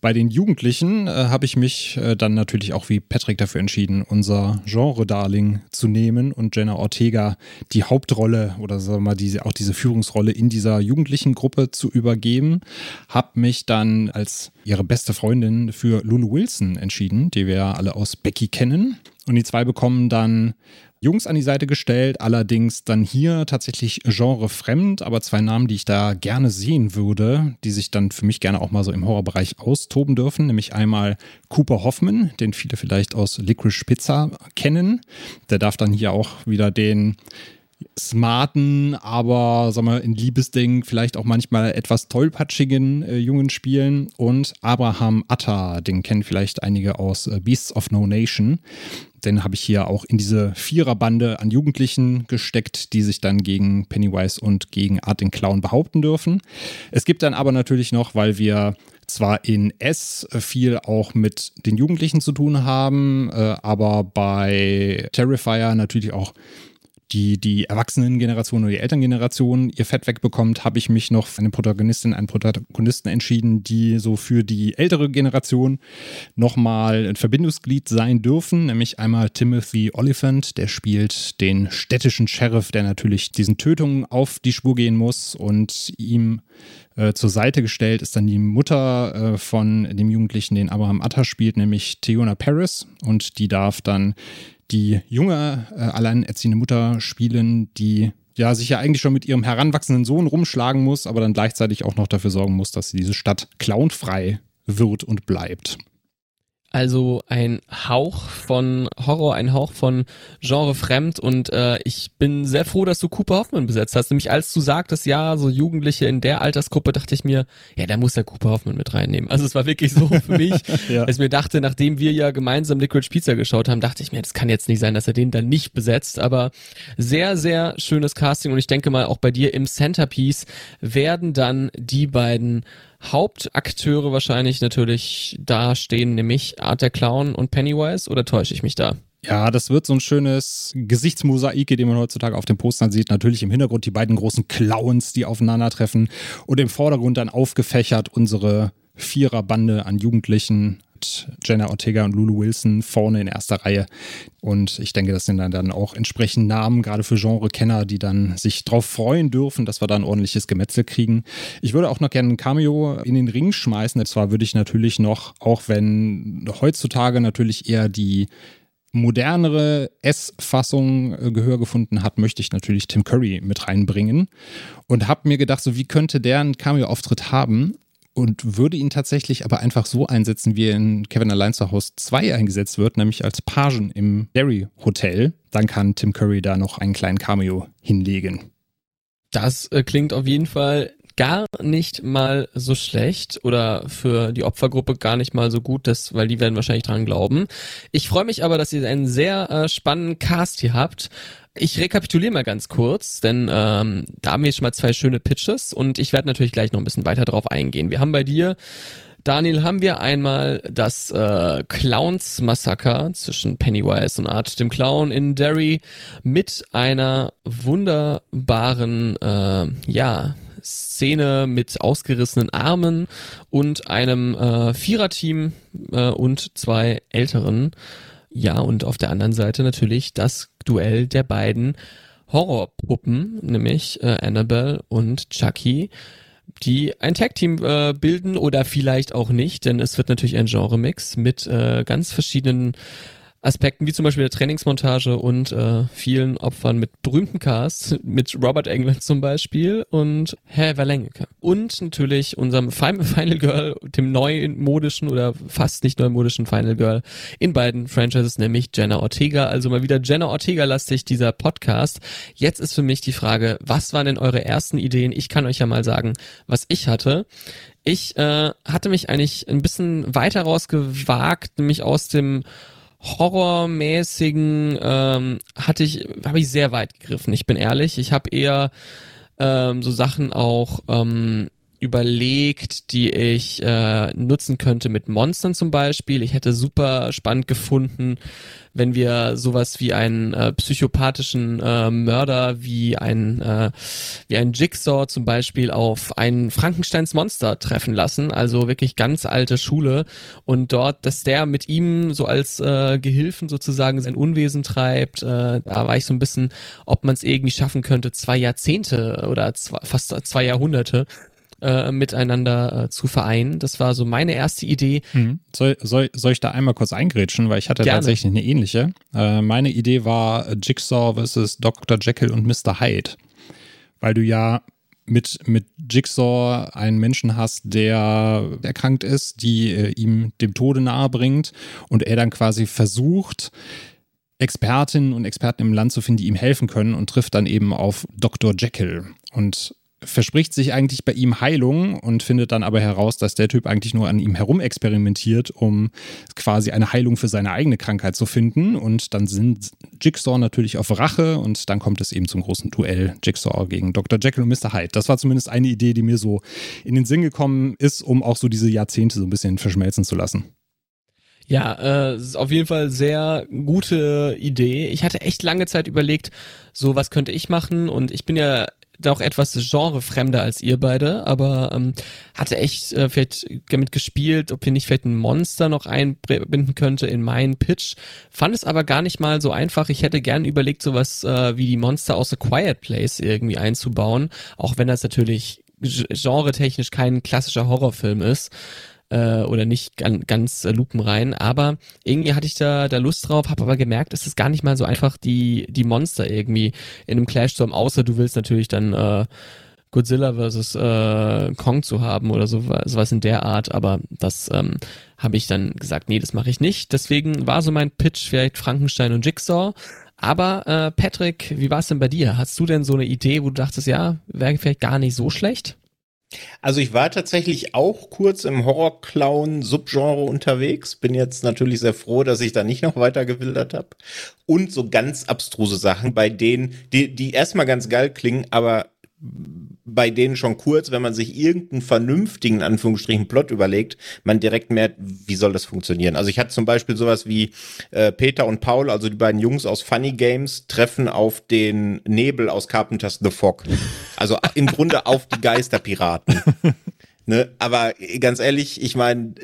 Bei den Jugendlichen äh, habe ich mich äh, dann natürlich auch wie Patrick dafür entschieden, unser Genre-Darling zu nehmen und Jenna Ortega die Hauptrolle oder sagen wir mal diese, auch diese Führungsrolle in dieser jugendlichen Gruppe zu übergeben. Habe mich dann als ihre beste Freundin für Lulu Wilson entschieden, die wir ja alle aus Becky kennen. Und die zwei bekommen dann Jungs an die Seite gestellt, allerdings dann hier tatsächlich genrefremd, aber zwei Namen, die ich da gerne sehen würde, die sich dann für mich gerne auch mal so im Horrorbereich austoben dürfen, nämlich einmal Cooper Hoffman, den viele vielleicht aus Licorice Pizza kennen. Der darf dann hier auch wieder den smarten, aber sagen wir in Liebesding vielleicht auch manchmal etwas tollpatschigen äh, Jungen spielen und Abraham Atta, den kennen vielleicht einige aus äh, Beasts of No Nation. Den habe ich hier auch in diese Viererbande an Jugendlichen gesteckt, die sich dann gegen Pennywise und gegen Art den Clown behaupten dürfen. Es gibt dann aber natürlich noch, weil wir zwar in S viel auch mit den Jugendlichen zu tun haben, äh, aber bei Terrifier natürlich auch die die Erwachsenengeneration oder die Elterngeneration ihr Fett wegbekommt, habe ich mich noch für eine Protagonistin, einen Protagonisten entschieden, die so für die ältere Generation nochmal ein Verbindungsglied sein dürfen, nämlich einmal Timothy Oliphant, der spielt den städtischen Sheriff, der natürlich diesen Tötungen auf die Spur gehen muss und ihm äh, zur Seite gestellt ist dann die Mutter äh, von dem Jugendlichen, den Abraham Atta spielt, nämlich Theona Paris und die darf dann die junge, äh, alleinerziehende Mutter spielen, die ja sich ja eigentlich schon mit ihrem heranwachsenden Sohn rumschlagen muss, aber dann gleichzeitig auch noch dafür sorgen muss, dass diese Stadt clownfrei wird und bleibt. Also ein Hauch von Horror, ein Hauch von Genre fremd und äh, ich bin sehr froh, dass du Cooper Hoffman besetzt hast. Nämlich als du sagtest, ja, so Jugendliche in der Altersgruppe, dachte ich mir, ja, da muss der Cooper Hoffman mit reinnehmen. Also es war wirklich so für mich, ja. dass ich mir dachte, nachdem wir ja gemeinsam Liquid Pizza geschaut haben, dachte ich mir, das kann jetzt nicht sein, dass er den dann nicht besetzt. Aber sehr, sehr schönes Casting und ich denke mal auch bei dir im Centerpiece werden dann die beiden Hauptakteure wahrscheinlich natürlich da stehen, nämlich Art der Clown und Pennywise, oder täusche ich mich da? Ja, das wird so ein schönes Gesichtsmosaik, den man heutzutage auf den Postern sieht. Natürlich im Hintergrund die beiden großen Clowns, die aufeinandertreffen und im Vordergrund dann aufgefächert unsere Viererbande an Jugendlichen, Jenna Ortega und Lulu Wilson vorne in erster Reihe. Und ich denke, das sind dann, dann auch entsprechend Namen, gerade für Genre-Kenner, die dann sich darauf freuen dürfen, dass wir da ein ordentliches Gemetzel kriegen. Ich würde auch noch gerne ein Cameo in den Ring schmeißen. Und zwar würde ich natürlich noch, auch wenn heutzutage natürlich eher die modernere S-Fassung äh, Gehör gefunden hat, möchte ich natürlich Tim Curry mit reinbringen und habe mir gedacht, so wie könnte der einen Cameo-Auftritt haben? Und würde ihn tatsächlich aber einfach so einsetzen, wie er in Kevin Allein zu Haus 2 eingesetzt wird, nämlich als Pagen im Derry Hotel. Dann kann Tim Curry da noch einen kleinen Cameo hinlegen. Das äh, klingt auf jeden Fall gar nicht mal so schlecht oder für die Opfergruppe gar nicht mal so gut, das, weil die werden wahrscheinlich dran glauben. Ich freue mich aber, dass ihr einen sehr äh, spannenden Cast hier habt. Ich rekapituliere mal ganz kurz, denn ähm, da haben wir schon mal zwei schöne Pitches und ich werde natürlich gleich noch ein bisschen weiter drauf eingehen. Wir haben bei dir Daniel, haben wir einmal das äh, Clowns-Massaker zwischen Pennywise und Art dem Clown in Derry mit einer wunderbaren, äh, ja, Szene mit ausgerissenen Armen und einem äh, Viererteam äh, und zwei älteren. Ja, und auf der anderen Seite natürlich das Duell der beiden Horrorpuppen, nämlich äh, Annabelle und Chucky, die ein Tag-Team äh, bilden oder vielleicht auch nicht, denn es wird natürlich ein Genre-Mix mit äh, ganz verschiedenen Aspekten, wie zum Beispiel der Trainingsmontage und äh, vielen Opfern mit berühmten Casts, mit Robert Englund zum Beispiel und Herr Verlengeke. Und natürlich unserem Final Girl, dem neumodischen oder fast nicht neumodischen Final Girl in beiden Franchises, nämlich Jenna Ortega. Also mal wieder Jenna Ortega-lastig dieser Podcast. Jetzt ist für mich die Frage, was waren denn eure ersten Ideen? Ich kann euch ja mal sagen, was ich hatte. Ich äh, hatte mich eigentlich ein bisschen weiter rausgewagt, nämlich aus dem horrormäßigen ähm, hatte ich, habe ich sehr weit gegriffen. Ich bin ehrlich, ich habe eher ähm, so Sachen auch ähm, überlegt, die ich äh, nutzen könnte mit Monstern zum Beispiel. Ich hätte super spannend gefunden, wenn wir sowas wie einen äh, psychopathischen äh, Mörder wie ein äh, wie ein Jigsaw zum Beispiel auf ein Frankensteins Monster treffen lassen, also wirklich ganz alte Schule und dort, dass der mit ihm so als äh, Gehilfen sozusagen sein Unwesen treibt, äh, da war ich so ein bisschen, ob man es irgendwie schaffen könnte, zwei Jahrzehnte oder zwei, fast zwei Jahrhunderte äh, miteinander äh, zu vereinen. Das war so meine erste Idee. Hm. Soll, soll, soll ich da einmal kurz eingrätschen, weil ich hatte Gerne. tatsächlich eine ähnliche. Äh, meine Idee war Jigsaw versus Dr. Jekyll und Mr. Hyde. Weil du ja mit, mit Jigsaw einen Menschen hast, der erkrankt ist, die äh, ihm dem Tode nahe bringt und er dann quasi versucht, Expertinnen und Experten im Land zu finden, die ihm helfen können und trifft dann eben auf Dr. Jekyll. Und verspricht sich eigentlich bei ihm Heilung und findet dann aber heraus, dass der Typ eigentlich nur an ihm herumexperimentiert, um quasi eine Heilung für seine eigene Krankheit zu finden. Und dann sind Jigsaw natürlich auf Rache und dann kommt es eben zum großen Duell Jigsaw gegen Dr. Jekyll und Mr. Hyde. Das war zumindest eine Idee, die mir so in den Sinn gekommen ist, um auch so diese Jahrzehnte so ein bisschen verschmelzen zu lassen. Ja, äh, auf jeden Fall sehr gute Idee. Ich hatte echt lange Zeit überlegt, so was könnte ich machen und ich bin ja doch etwas genrefremder als ihr beide, aber ähm, hatte echt äh, vielleicht damit gespielt, ob ihr nicht vielleicht ein Monster noch einbinden könnte in meinen Pitch. Fand es aber gar nicht mal so einfach. Ich hätte gern überlegt, sowas äh, wie die Monster aus A Quiet Place irgendwie einzubauen, auch wenn das natürlich genre-technisch kein klassischer Horrorfilm ist äh, oder nicht ganz, ganz äh, lupenrein, aber irgendwie hatte ich da, da Lust drauf, habe aber gemerkt, es ist gar nicht mal so einfach, die, die Monster irgendwie in einem Clash zu haben, außer du willst natürlich dann äh, Godzilla versus äh, Kong zu haben oder so, sowas in der Art, aber das ähm, habe ich dann gesagt, nee, das mache ich nicht. Deswegen war so mein Pitch vielleicht Frankenstein und Jigsaw. Aber äh, Patrick, wie war es denn bei dir? Hast du denn so eine Idee, wo du dachtest, ja, wäre vielleicht gar nicht so schlecht? Also ich war tatsächlich auch kurz im Horror-Clown-Subgenre unterwegs. Bin jetzt natürlich sehr froh, dass ich da nicht noch weiter gewildert habe. Und so ganz abstruse Sachen, bei denen, die, die erstmal ganz geil klingen, aber bei denen schon kurz, wenn man sich irgendeinen vernünftigen, Anführungsstrichen, Plot überlegt, man direkt merkt, wie soll das funktionieren. Also ich hatte zum Beispiel sowas wie äh, Peter und Paul, also die beiden Jungs aus Funny Games, treffen auf den Nebel aus Carpenters The Fog. Also im Grunde auf die Geisterpiraten. Ne, aber ganz ehrlich, ich meine,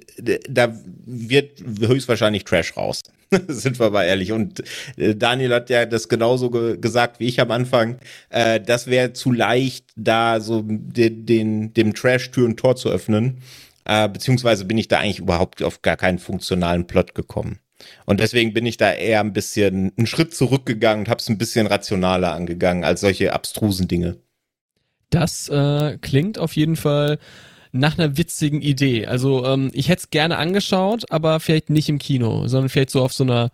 da wird höchstwahrscheinlich Trash raus. Sind wir mal ehrlich. Und äh, Daniel hat ja das genauso ge gesagt wie ich am Anfang. Äh, das wäre zu leicht, da so den, den dem Trash Tür und Tor zu öffnen. Äh, beziehungsweise bin ich da eigentlich überhaupt auf gar keinen funktionalen Plot gekommen. Und deswegen bin ich da eher ein bisschen einen Schritt zurückgegangen und habe es ein bisschen rationaler angegangen als solche abstrusen Dinge. Das äh, klingt auf jeden Fall nach einer witzigen Idee. Also ähm, ich hätte es gerne angeschaut, aber vielleicht nicht im Kino, sondern vielleicht so auf so einer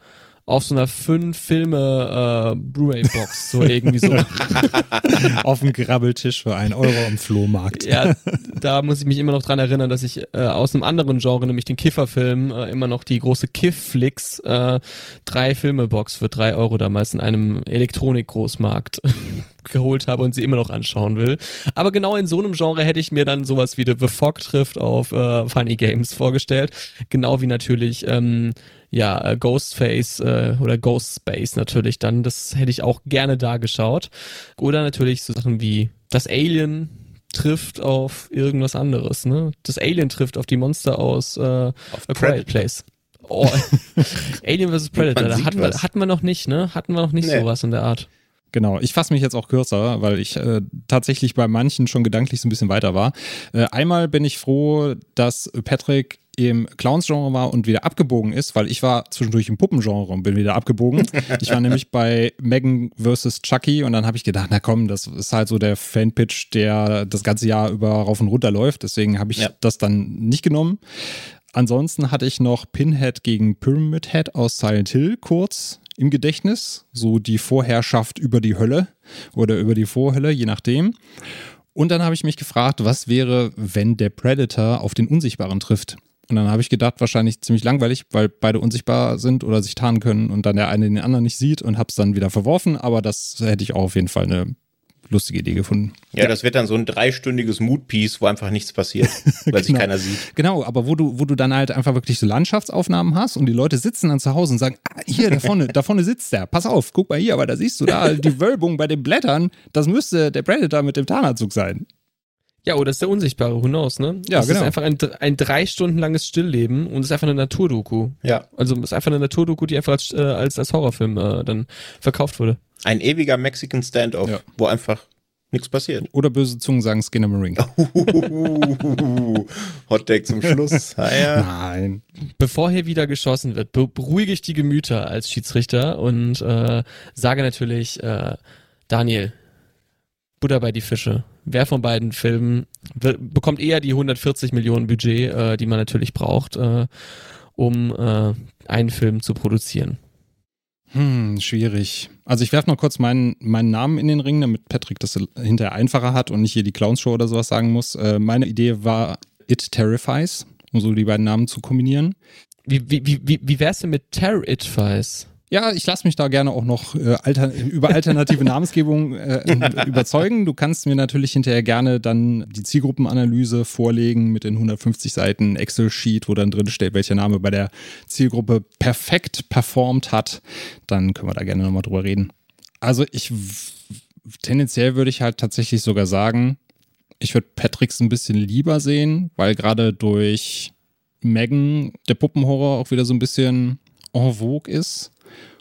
auf so einer fünf Filme äh, Blu-ray-Box, so irgendwie so. auf dem Grabbeltisch für einen Euro am Flohmarkt. ja, da muss ich mich immer noch dran erinnern, dass ich äh, aus einem anderen Genre, nämlich den Kifferfilm, äh, immer noch die große Kiff-Flix äh, drei Filme-Box für drei Euro damals in einem Elektronik-Großmarkt geholt habe und sie immer noch anschauen will. Aber genau in so einem Genre hätte ich mir dann sowas wie The Fog trifft auf äh, Funny Games vorgestellt. Genau wie natürlich ähm, ja, äh, Ghostface äh, oder Ghost Space natürlich dann. Das hätte ich auch gerne da geschaut. Oder natürlich so Sachen wie das Alien trifft auf irgendwas anderes, ne? Das Alien trifft auf die Monster aus äh, auf A Quiet Place. Oh. Alien vs. Predator, da hatten wir, hatten wir noch nicht, ne? Hatten wir noch nicht nee. sowas in der Art. Genau, ich fasse mich jetzt auch kürzer, weil ich äh, tatsächlich bei manchen schon gedanklich so ein bisschen weiter war. Äh, einmal bin ich froh, dass Patrick im Clowns-Genre war und wieder abgebogen ist, weil ich war zwischendurch im Puppengenre und bin wieder abgebogen. ich war nämlich bei Megan vs. Chucky und dann habe ich gedacht, na komm, das ist halt so der Fanpitch, der das ganze Jahr über rauf und runter läuft. Deswegen habe ich ja. das dann nicht genommen. Ansonsten hatte ich noch Pinhead gegen Pyramid Head aus Silent Hill kurz im Gedächtnis. So die Vorherrschaft über die Hölle oder über die Vorhölle, je nachdem. Und dann habe ich mich gefragt, was wäre, wenn der Predator auf den Unsichtbaren trifft? Und dann habe ich gedacht, wahrscheinlich ziemlich langweilig, weil beide unsichtbar sind oder sich tarnen können und dann der eine den anderen nicht sieht und habe es dann wieder verworfen. Aber das hätte ich auch auf jeden Fall eine lustige Idee gefunden. Ja, ja. das wird dann so ein dreistündiges Moodpiece, wo einfach nichts passiert, weil genau. sich keiner sieht. Genau, aber wo du, wo du dann halt einfach wirklich so Landschaftsaufnahmen hast und die Leute sitzen dann zu Hause und sagen, ah, hier, da vorne, da vorne sitzt der, pass auf, guck mal hier, aber da siehst du da die Wölbung bei den Blättern, das müsste der Predator mit dem Tarnanzug sein. Ja, oder ist der Unsichtbare, who knows, ne? Ja, das genau. ist einfach ein, ein drei Stunden langes Stillleben und ist einfach eine Naturdoku. Ja. Also ist einfach eine Naturdoku, die einfach als, äh, als, als Horrorfilm äh, dann verkauft wurde. Ein ewiger Mexican Standoff, ja. wo einfach nichts passiert. Oder böse Zungen sagen Skinner Marine. Hot Take zum Schluss. Ah, ja. Nein. Bevor hier wieder geschossen wird, beruhige ich die Gemüter als Schiedsrichter und äh, sage natürlich, äh, Daniel, Butter bei die Fische. Wer von beiden Filmen bekommt eher die 140 Millionen Budget, äh, die man natürlich braucht, äh, um äh, einen Film zu produzieren? Hm, schwierig. Also ich werfe noch kurz meinen, meinen Namen in den Ring, damit Patrick das hinterher einfacher hat und nicht hier die Clowns-Show oder sowas sagen muss. Äh, meine Idee war It Terrifies, um so die beiden Namen zu kombinieren. Wie, wie, wie, wie wär's denn mit Terror It Fies? Ja, ich lasse mich da gerne auch noch äh, alter, über alternative Namensgebung äh, überzeugen. Du kannst mir natürlich hinterher gerne dann die Zielgruppenanalyse vorlegen mit den 150 Seiten Excel-Sheet, wo dann drin steht, welcher Name bei der Zielgruppe perfekt performt hat. Dann können wir da gerne nochmal drüber reden. Also ich tendenziell würde ich halt tatsächlich sogar sagen, ich würde Patricks ein bisschen lieber sehen, weil gerade durch Megan der Puppenhorror auch wieder so ein bisschen en vogue ist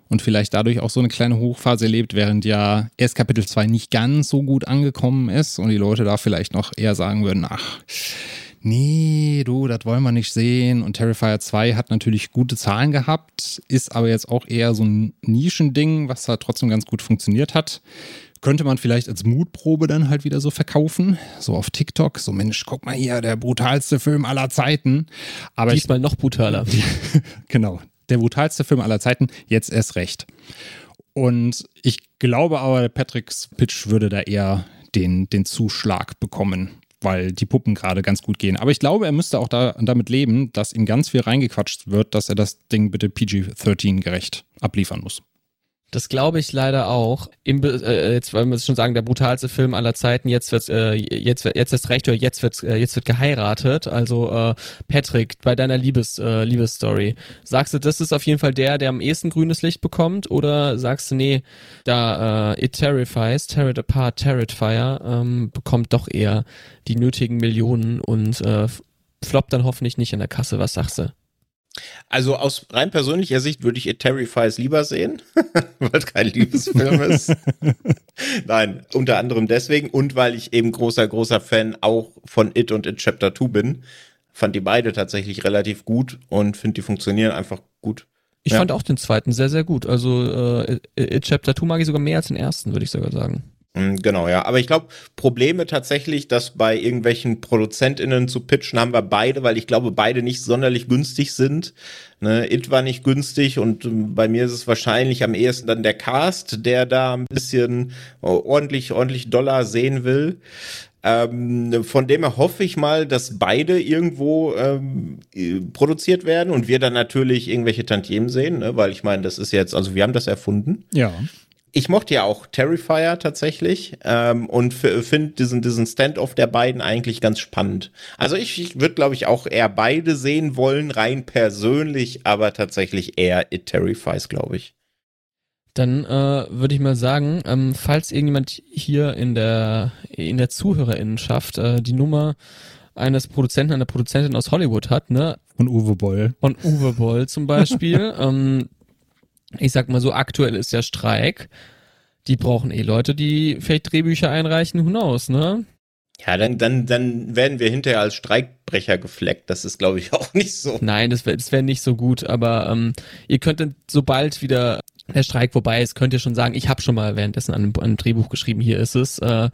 und vielleicht dadurch auch so eine kleine Hochphase erlebt, während ja erst Kapitel 2 nicht ganz so gut angekommen ist und die Leute da vielleicht noch eher sagen würden, ach, nee, du, das wollen wir nicht sehen. Und Terrifier 2 hat natürlich gute Zahlen gehabt, ist aber jetzt auch eher so ein Nischending, was da trotzdem ganz gut funktioniert hat. Könnte man vielleicht als Mutprobe dann halt wieder so verkaufen, so auf TikTok, so Mensch, guck mal hier, der brutalste Film aller Zeiten. Aber Diesmal ich, noch brutaler. genau, der brutalste Film aller Zeiten, jetzt erst recht. Und ich glaube aber, Patricks Pitch würde da eher den, den Zuschlag bekommen, weil die Puppen gerade ganz gut gehen. Aber ich glaube, er müsste auch da, damit leben, dass ihm ganz viel reingequatscht wird, dass er das Ding bitte PG-13 gerecht abliefern muss. Das glaube ich leider auch. Im, äh, jetzt wollen wir schon sagen, der brutalste Film aller Zeiten. Jetzt wird äh, jetzt jetzt ist recht oder jetzt wird äh, jetzt wird geheiratet. Also äh, Patrick, bei deiner Liebes äh, Liebesstory, sagst du, das ist auf jeden Fall der, der am ehesten grünes Licht bekommt, oder sagst du, nee, da äh, It Terrifies, Tear It Apart, Tear It Fire ähm, bekommt doch eher die nötigen Millionen und äh, floppt dann hoffentlich nicht in der Kasse. Was sagst du? Also aus rein persönlicher Sicht würde ich It Terrifies lieber sehen, weil es kein Liebesfilm ist. Nein, unter anderem deswegen und weil ich eben großer, großer Fan auch von It und It Chapter 2 bin. Fand die beide tatsächlich relativ gut und finde, die funktionieren einfach gut. Ich ja. fand auch den zweiten sehr, sehr gut. Also äh, It Chapter 2 mag ich sogar mehr als den ersten, würde ich sogar sagen. Mm, genau, ja. Aber ich glaube, Probleme tatsächlich, das bei irgendwelchen ProduzentInnen zu pitchen, haben wir beide, weil ich glaube, beide nicht sonderlich günstig sind. Ne, It war nicht günstig und ähm, bei mir ist es wahrscheinlich am ehesten dann der Cast, der da ein bisschen äh, ordentlich, ordentlich Dollar sehen will. Ähm, von dem her hoffe ich mal, dass beide irgendwo ähm, äh, produziert werden und wir dann natürlich irgendwelche Tantiemen sehen, ne? weil ich meine, das ist jetzt, also wir haben das erfunden. Ja ich mochte ja auch Terrifier tatsächlich ähm, und finde diesen, diesen Standoff der beiden eigentlich ganz spannend. Also ich, ich würde, glaube ich, auch eher beide sehen wollen, rein persönlich, aber tatsächlich eher It Terrifies, glaube ich. Dann äh, würde ich mal sagen, ähm, falls irgendjemand hier in der in der Zuhörerinnenschaft äh, die Nummer eines Produzenten, einer Produzentin aus Hollywood hat, ne? Von Uwe Boll. Von Uwe Boll zum Beispiel. ähm, ich sag mal so, aktuell ist der Streik. Die brauchen eh Leute, die vielleicht Drehbücher einreichen, who knows, ne? Ja, dann, dann, dann werden wir hinterher als Streikbrecher gefleckt. Das ist, glaube ich, auch nicht so. Nein, das wäre das wär nicht so gut, aber ähm, ihr könntet sobald wieder der Streik vorbei ist, könnt ihr schon sagen, ich habe schon mal währenddessen an einem, Drehbuch geschrieben, hier ist es. Äh,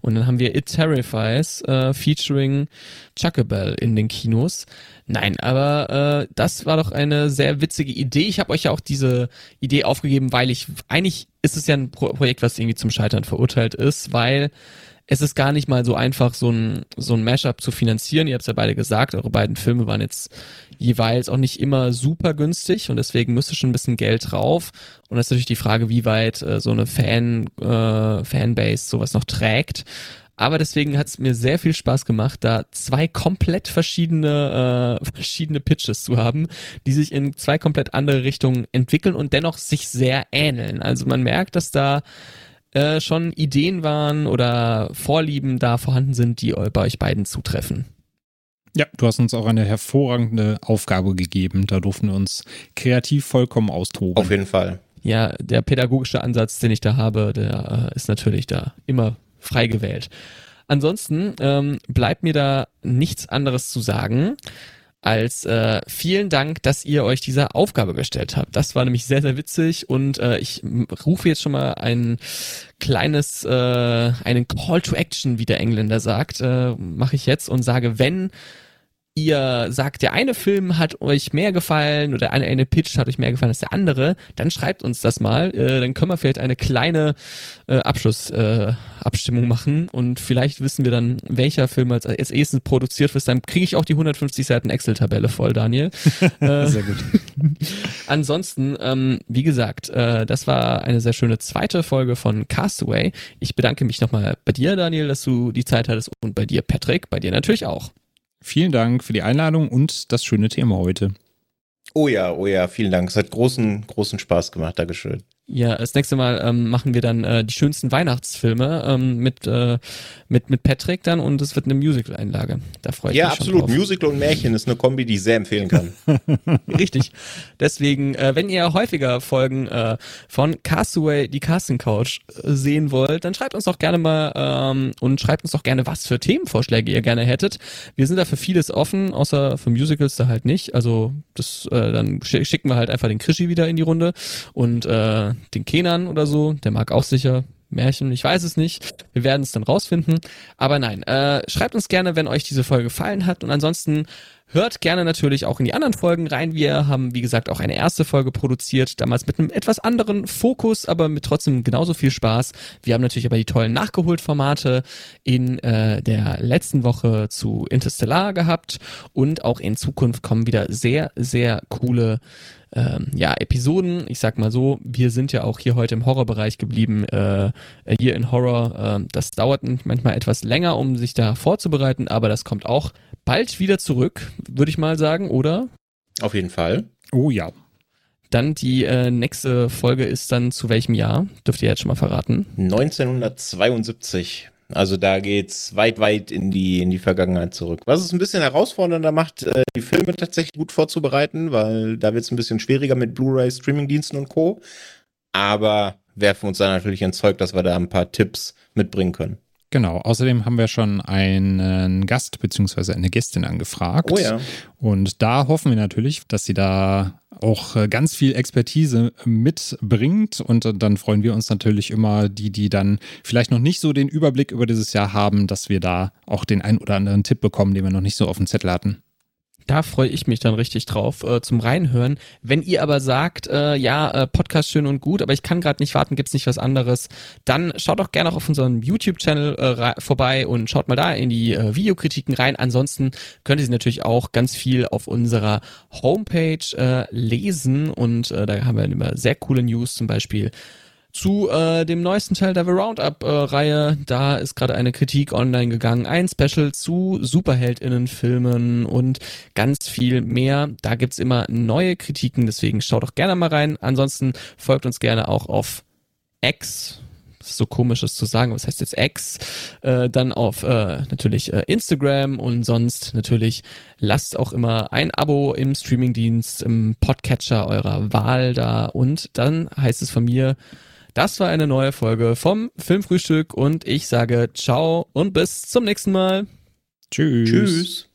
und dann haben wir It Terrifies äh, featuring Chuckabell in den Kinos. Nein, aber äh, das war doch eine sehr witzige Idee. Ich habe euch ja auch diese Idee aufgegeben, weil ich eigentlich ist es ja ein Pro Projekt, was irgendwie zum Scheitern verurteilt ist, weil es ist gar nicht mal so einfach, so ein, so ein Mashup zu finanzieren. Ihr habt es ja beide gesagt, eure beiden Filme waren jetzt jeweils auch nicht immer super günstig und deswegen müsste schon ein bisschen Geld drauf. Und das ist natürlich die Frage, wie weit äh, so eine Fan, äh, Fanbase sowas noch trägt. Aber deswegen hat es mir sehr viel Spaß gemacht, da zwei komplett verschiedene, äh, verschiedene Pitches zu haben, die sich in zwei komplett andere Richtungen entwickeln und dennoch sich sehr ähneln. Also man merkt, dass da äh, schon Ideen waren oder Vorlieben da vorhanden sind, die bei euch beiden zutreffen. Ja, du hast uns auch eine hervorragende Aufgabe gegeben. Da durften wir uns kreativ vollkommen austoben. Auf jeden Fall. Ja, der pädagogische Ansatz, den ich da habe, der äh, ist natürlich da immer frei gewählt. Ansonsten ähm, bleibt mir da nichts anderes zu sagen als äh, vielen Dank, dass ihr euch dieser Aufgabe gestellt habt. Das war nämlich sehr, sehr witzig und äh, ich rufe jetzt schon mal ein kleines, äh, einen Call to Action, wie der Engländer sagt, äh, mache ich jetzt und sage, wenn ihr sagt, der eine Film hat euch mehr gefallen oder eine, eine Pitch hat euch mehr gefallen als der andere, dann schreibt uns das mal. Äh, dann können wir vielleicht eine kleine äh, Abschlussabstimmung äh, machen und vielleicht wissen wir dann, welcher Film als, als erstes produziert wird. Dann kriege ich auch die 150 Seiten Excel-Tabelle voll, Daniel. äh, sehr gut. ansonsten, ähm, wie gesagt, äh, das war eine sehr schöne zweite Folge von Castaway. Ich bedanke mich nochmal bei dir, Daniel, dass du die Zeit hattest und bei dir, Patrick, bei dir natürlich auch. Vielen Dank für die Einladung und das schöne Thema heute. Oh ja, oh ja, vielen Dank. Es hat großen, großen Spaß gemacht. Dankeschön. Ja, das nächste Mal ähm, machen wir dann äh, die schönsten Weihnachtsfilme ähm, mit, äh, mit, mit Patrick dann und es wird eine Musical-Einlage. Da freue ich ja, mich Ja, absolut. Musical und Märchen ist eine Kombi, die ich sehr empfehlen kann. Richtig. Deswegen, äh, wenn ihr häufiger Folgen äh, von Castaway, die Casting Couch, äh, sehen wollt, dann schreibt uns doch gerne mal ähm, und schreibt uns doch gerne, was für Themenvorschläge ihr gerne hättet. Wir sind da für vieles offen, außer für Musicals da halt nicht. Also das, äh, dann schicken wir halt einfach den Krischi wieder in die Runde und äh, den Kenan oder so, der mag auch sicher Märchen, ich weiß es nicht. Wir werden es dann rausfinden. Aber nein, äh, schreibt uns gerne, wenn euch diese Folge gefallen hat. Und ansonsten hört gerne natürlich auch in die anderen Folgen rein. Wir haben, wie gesagt, auch eine erste Folge produziert, damals mit einem etwas anderen Fokus, aber mit trotzdem genauso viel Spaß. Wir haben natürlich aber die tollen Nachgeholt-Formate in äh, der letzten Woche zu Interstellar gehabt. Und auch in Zukunft kommen wieder sehr, sehr coole ähm, ja, Episoden. Ich sag mal so, wir sind ja auch hier heute im Horrorbereich geblieben, äh, hier in Horror. Äh, das dauert manchmal etwas länger, um sich da vorzubereiten, aber das kommt auch bald wieder zurück, würde ich mal sagen, oder? Auf jeden Fall. Oh ja. Dann die äh, nächste Folge ist dann zu welchem Jahr? Dürft ihr jetzt schon mal verraten? 1972. Also da geht's weit, weit in die, in die Vergangenheit zurück. Was es ein bisschen herausfordernder macht, äh, die Filme tatsächlich gut vorzubereiten, weil da wird's ein bisschen schwieriger mit Blu-ray, Streamingdiensten und Co. Aber werfen uns da natürlich ins Zeug, dass wir da ein paar Tipps mitbringen können. Genau, außerdem haben wir schon einen Gast bzw. eine Gästin angefragt. Oh ja. Und da hoffen wir natürlich, dass sie da auch äh, ganz viel Expertise mitbringt. Und dann freuen wir uns natürlich immer, die, die dann vielleicht noch nicht so den Überblick über dieses Jahr haben, dass wir da auch den ein oder anderen Tipp bekommen, den wir noch nicht so auf dem Zettel hatten. Da freue ich mich dann richtig drauf äh, zum Reinhören. Wenn ihr aber sagt, äh, ja, äh, Podcast schön und gut, aber ich kann gerade nicht warten, gibt's nicht was anderes, dann schaut doch gerne auch auf unserem YouTube-Channel äh, vorbei und schaut mal da in die äh, Videokritiken rein. Ansonsten könnt ihr sie natürlich auch ganz viel auf unserer Homepage äh, lesen und äh, da haben wir immer sehr coole News, zum Beispiel zu äh, dem neuesten Teil der The Roundup-Reihe. Äh, da ist gerade eine Kritik online gegangen, ein Special zu Superheldinnen-Filmen und ganz viel mehr. Da gibt's immer neue Kritiken, deswegen schaut doch gerne mal rein. Ansonsten folgt uns gerne auch auf X. Ist so komisch, das zu sagen. Was heißt jetzt X? Äh, dann auf äh, natürlich äh, Instagram und sonst natürlich lasst auch immer ein Abo im Streamingdienst, im Podcatcher eurer Wahl da. Und dann heißt es von mir, das war eine neue Folge vom Filmfrühstück und ich sage ciao und bis zum nächsten Mal. Tschüss. Tschüss.